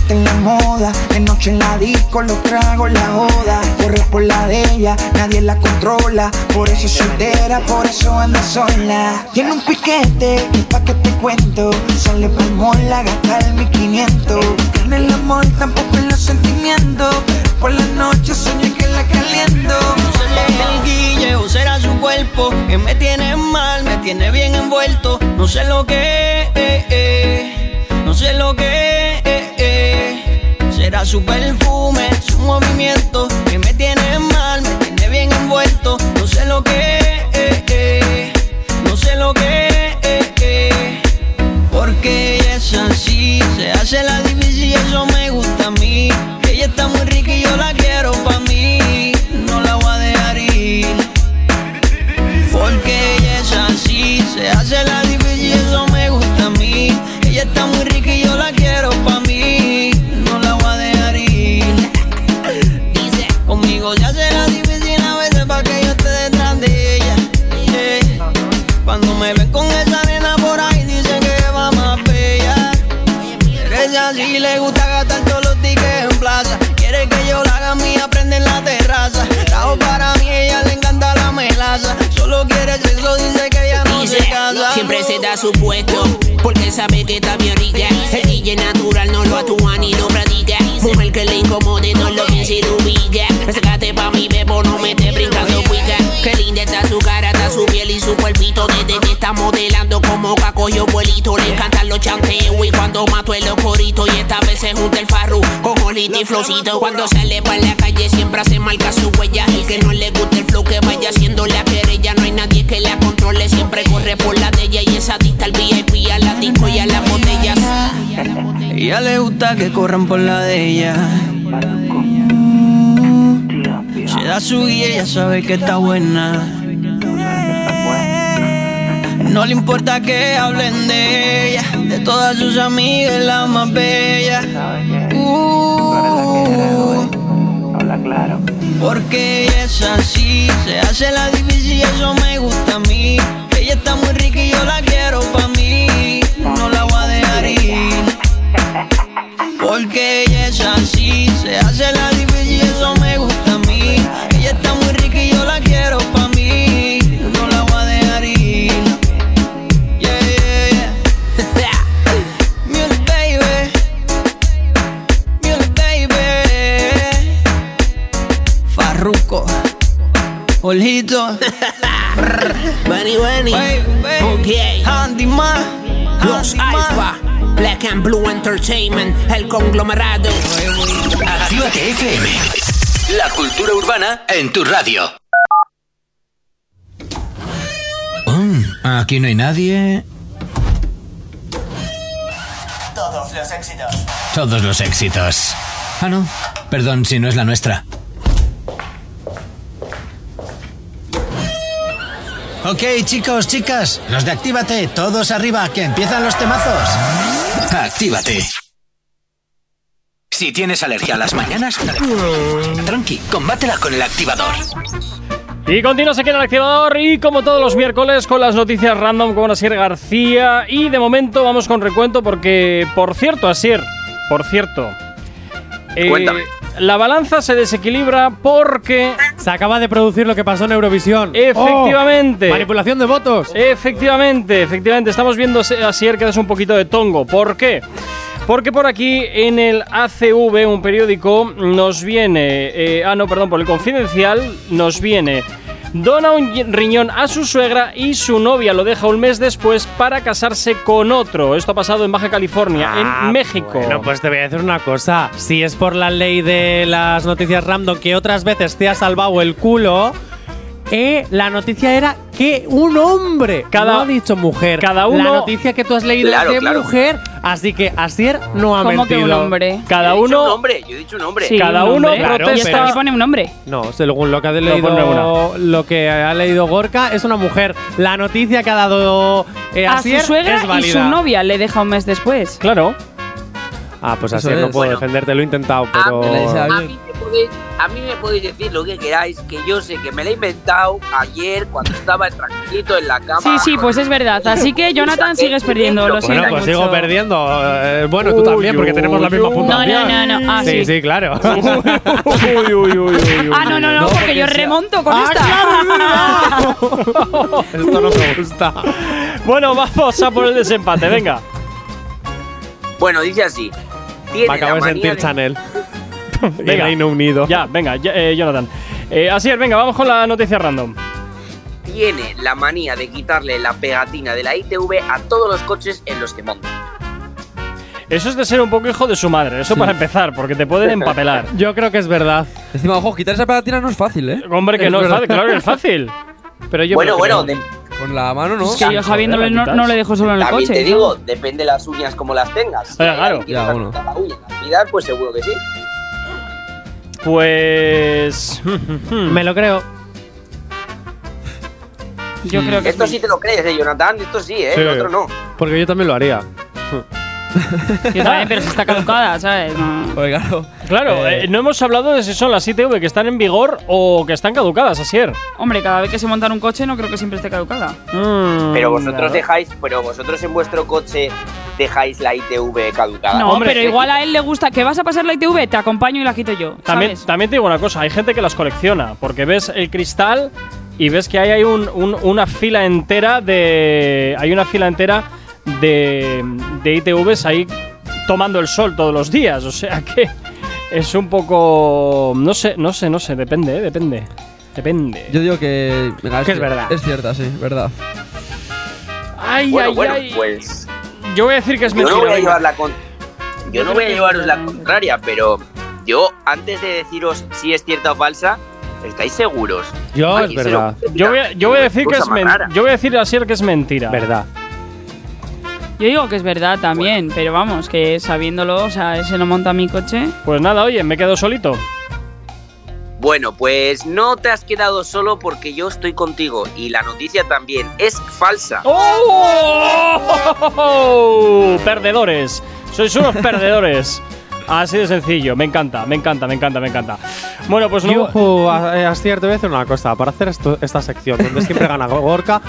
en la moda. De noche en la disco, los tragos, la joda. Corre por la de ella, nadie la controla. Por eso es soltera, por eso anda sola. Tiene un piquete, pa' que te cuento. Sale pa'l mall a gastar 1500. En el amor tampoco en los sentimientos. Por la noche sueño que la caliento. el guille o será su cuerpo que me tiene mal, me tiene bien envuelto. No sé lo que, eh, eh, no sé lo que. Será su perfume, su movimiento que me tiene mal, me tiene bien envuelto. No sé lo que, eh, eh, no sé lo que, eh, porque es así, se hace la Siempre se da su puesto, porque sabe que está bien rica. El DJ natural no lo actúa ni lo practica. Mujer que le incomode, no lo piensa su piel y su cuerpito. Desde que está modelando como caco yo vuelito. Le encantan los chanteos y cuando mato el corito. Y esta vez se junta el farru con Jolito y Flowcito. Cuando sale pa' la calle siempre hace marca su huella. Y que no le guste el flow que vaya haciendo la querella. No hay nadie que la controle, siempre corre por la de ella. Y esa dicta al VIP, a la disco y a las botellas. Ella le gusta que corran por la de ella. Se da su guía, ella sabe que está buena. No le importa que hablen de ella, de todas sus amigas, la más bella. Uh, porque ella es así, se hace la difícil y eso me gusta a mí. Entertainment. El conglomerado. Actívate FM. La cultura urbana en tu radio. Mm, aquí no hay nadie. Todos los éxitos. Todos los éxitos. Ah, no. Perdón si no es la nuestra. Ok, chicos, chicas, los de Actívate, todos arriba, que empiezan los temazos. Actívate. Si tienes alergia a las mañanas, tranqui, combátela con el activador. Y continuas aquí en el activador y como todos los miércoles con las noticias random con Asier García y de momento vamos con recuento porque, por cierto, Asier, por cierto, eh, Cuéntame. La balanza se desequilibra porque Se acaba de producir lo que pasó en Eurovisión. Efectivamente. Oh, manipulación de votos. Efectivamente, efectivamente. Estamos viendo, Asier, que es un poquito de tongo. ¿Por qué? Porque por aquí en el ACV, un periódico, nos viene. eh, ah, no, perdón, por el confidencial, nos viene. Dona un riñón a su suegra y su novia lo deja un mes después para casarse con otro. Esto ha pasado en Baja California, en México. Ah, Bueno, pues te voy a decir una cosa. Si es por la ley de las noticias random que otras veces te ha salvado el culo, eh, la noticia era que un hombre. Cada- no ha dicho mujer. cada uno- La noticia que tú has leído Claro, es de claro. mujer. Así que Asier no ha ¿Cómo que mentido. un hombre? Cada Yo he dicho un uno. hombre, yo he dicho un hombre. Sí, Cada un uno. Claro, protesta. Y esto aquí pone un hombre. No, según lo que ha leído, lo que ha leído Gorka es una mujer. La noticia que ha dado eh, A su Asier suegra es y válida. su novia le deja un mes después. Claro. Ah, pues Asier no puedo Bueno. defenderte, lo he intentado, pero. Que podéis, a mí me podéis decir lo que queráis, que yo sé que me la he inventado ayer cuando estaba tranquilito en la cama. Sí, sí, pues es verdad. Así que Jonathan sigues perdiendo, lo Bueno, siento pues mucho. sigo perdiendo. Eh, bueno, tú también, porque tenemos la misma puntuación. No, no, no, no. Ah, sí, sí. sí, claro. Uy, uy, uy, uy, uy. Ah, no, no, no, porque yo remonto con Ah, esta. Esto no me gusta. Bueno, vamos a por el desempate, venga. Bueno, dice así. Tiene Me acabo de la manía sentir de- Chanel. En Venga. Reino Unido. Ya, venga, ya, eh, Jonathan. Eh, Asier, venga, vamos con la noticia random. Tiene la manía de quitarle la pegatina de la ITV a todos los coches en los que monta. Eso es de ser un poco hijo de su madre, eso para empezar, porque te pueden empapelar. Yo creo que es verdad. Encima, ojo, quitar esa pegatina no es fácil, ¿eh? Hombre, que Es no es verdad. fácil, claro que es fácil. Pero yo bueno, bueno, de- Con la mano, ¿no? Es que yo sabiéndolo no, no le dejo solo en el también coche. te digo, depende las uñas como las tengas. Hay claro. Ya, le bueno. uña pues seguro que sí. Pues. Me lo creo. Yo creo que Esto sí te lo crees, ¿eh, Jonathan? Esto sí, ¿eh? Sí. El otro no. Porque yo también lo haría. Yo también, pero si está caducada, ¿sabes? No. Pues claro. Claro, eh, no hemos hablado de si son las ITV que están en vigor o que están caducadas, Asier. Hombre, cada vez que se monta en un coche no creo que siempre esté caducada. Mm, Pero vosotros dejáis, pero vosotros en vuestro coche dejáis la ITV caducada. No, hombre, pero eh, igual a él le gusta que vas a pasar la ITV, te acompaño y la quito yo. También, ¿sabes? también te digo una cosa, hay gente que las colecciona, porque ves el cristal y ves que ahí hay un- un- una fila entera de. Hay una fila entera de, de ITVs ahí tomando el sol todos los días. O sea que es un poco. No sé, no sé, no sé, depende, eh, depende. Depende. Yo digo que. venga, Que es verdad. Es cierta, sí, verdad. Ay, bueno, ay, bueno, ay. pues Yo voy a decir que es yo no mentira. voy a llevar la con- yo no voy a llevaros la contraria, pero yo antes de deciros si es cierta o falsa, ¿estáis seguros? Yo es verdad. Yo voy, a, yo voy a decir que es más men- rara. Yo voy a decir a que es mentira. Verdad. Yo digo que es verdad también, pero vamos, que sabiéndolo, o sea, se lo monta mi coche. Pues nada, oye, me quedo solito. Bueno, pues no te has quedado solo porque yo estoy contigo y la noticia también es falsa. ¡Oh! Perdedores. Sois unos perdedores. Así de sencillo. Me encanta, me encanta, me encanta, me encanta. Bueno, pues no. Yo, ojo, a- eh, Astier, te voy a decir una cosa. Para hacer esto- esta sección donde siempre gana Gorka,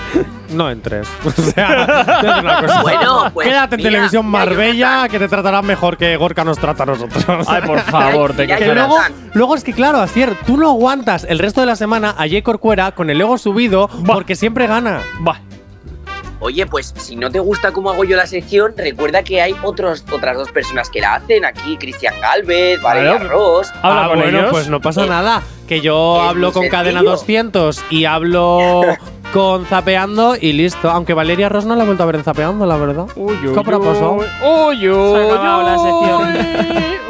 no entres. O sea, te voy a decir una cosa. Bueno, pues Quédate en mira, televisión Marbella, que te tratarán mejor que Gorka nos trata a nosotros. Ay, por favor, te Que luego, luego es que, claro, Astier, tú no aguantas el resto de la semana a Jay Corcuera con el ego subido porque siempre gana. Va. Oye, pues si no te gusta cómo hago yo la sección, recuerda que hay otros, otras dos personas que la hacen aquí, Cristian Galvez, Valeria Claro. Ross. Habla ah, con bueno, ellos. pues no pasa Eh, nada. Que yo hablo con Cadena sencillo. 200 y hablo con Zapeando y listo. Aunque Valeria Ross no la he vuelto a ver en Zapeando, la verdad. Uy, uy, ¿Qué pasado? Uy, uy, Se ha acabado la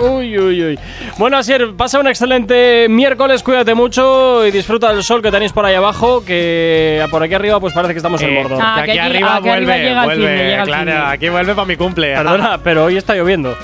uy, uy, uy, uy. Bueno, Asier, pasa un excelente miércoles, cuídate mucho y disfruta del sol que tenéis por ahí abajo, que por aquí arriba pues parece que estamos en Eh, Mordor. Ah, que aquí, aquí- arriba aquí arriba vuelve, llega el vuelve, llega claro, aquí vuelve para mi cumple. Perdona, pero hoy está lloviendo.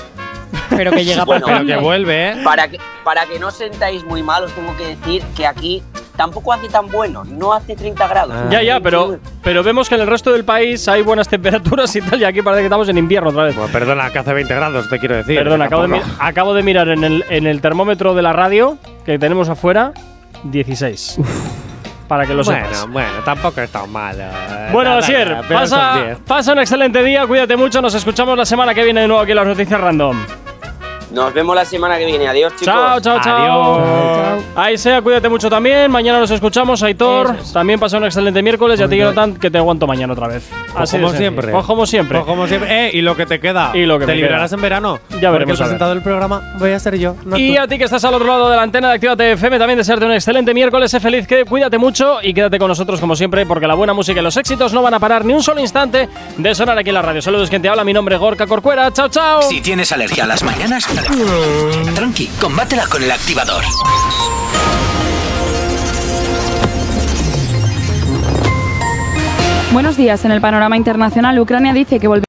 Pero que llega Bueno, para Pero que vuelve, ¿eh? Para que, para que no os sentáis muy mal, os tengo que decir que aquí tampoco hace tan bueno, no hace 30 grados. Ah. Ya, ya, pero, pero vemos que en el resto del país hay buenas temperaturas y tal, y aquí parece que estamos en invierno otra vez. Bueno, perdona, que hace 20 grados, te quiero decir. Perdona, acabo de, acabo de mirar en el, en el termómetro de la radio que tenemos afuera, 16. Para que lo sepas. Bueno, bueno, tampoco es tan malo. eh. Bueno, Asier, pasa, 10. pasa un excelente día, cuídate mucho, nos escuchamos la semana que viene de nuevo aquí en las noticias random. Nos vemos la semana que viene. Adiós, chicos. Chao, chao, chao. Adiós. Ahí sea, cuídate mucho también. Mañana nos escuchamos, Aitor. Es. También pasa un excelente miércoles y a ti, Jonathan, que te aguanto mañana otra vez. Así como siempre. Pues como siempre. Pues como siempre. Eh, y lo que te queda. Y lo que te me librarás queda. en verano. Ya Porque veremos, el a ver. presentador del programa voy a ser yo. No Y tú. a ti que estás al otro lado de la antena de Actívate FM, también desearte un excelente miércoles, sé feliz, que cuídate mucho y quédate con nosotros como siempre, porque la buena música y los éxitos no van a parar ni un solo instante de sonar aquí en la radio. Saludos, quien te habla, mi nombre es Gorka Corcuera. Chao, chao. Si tienes alergia a las mañanas, tranqui, combátela con el activador. Buenos días. En el panorama internacional, Ucrania dice que volverá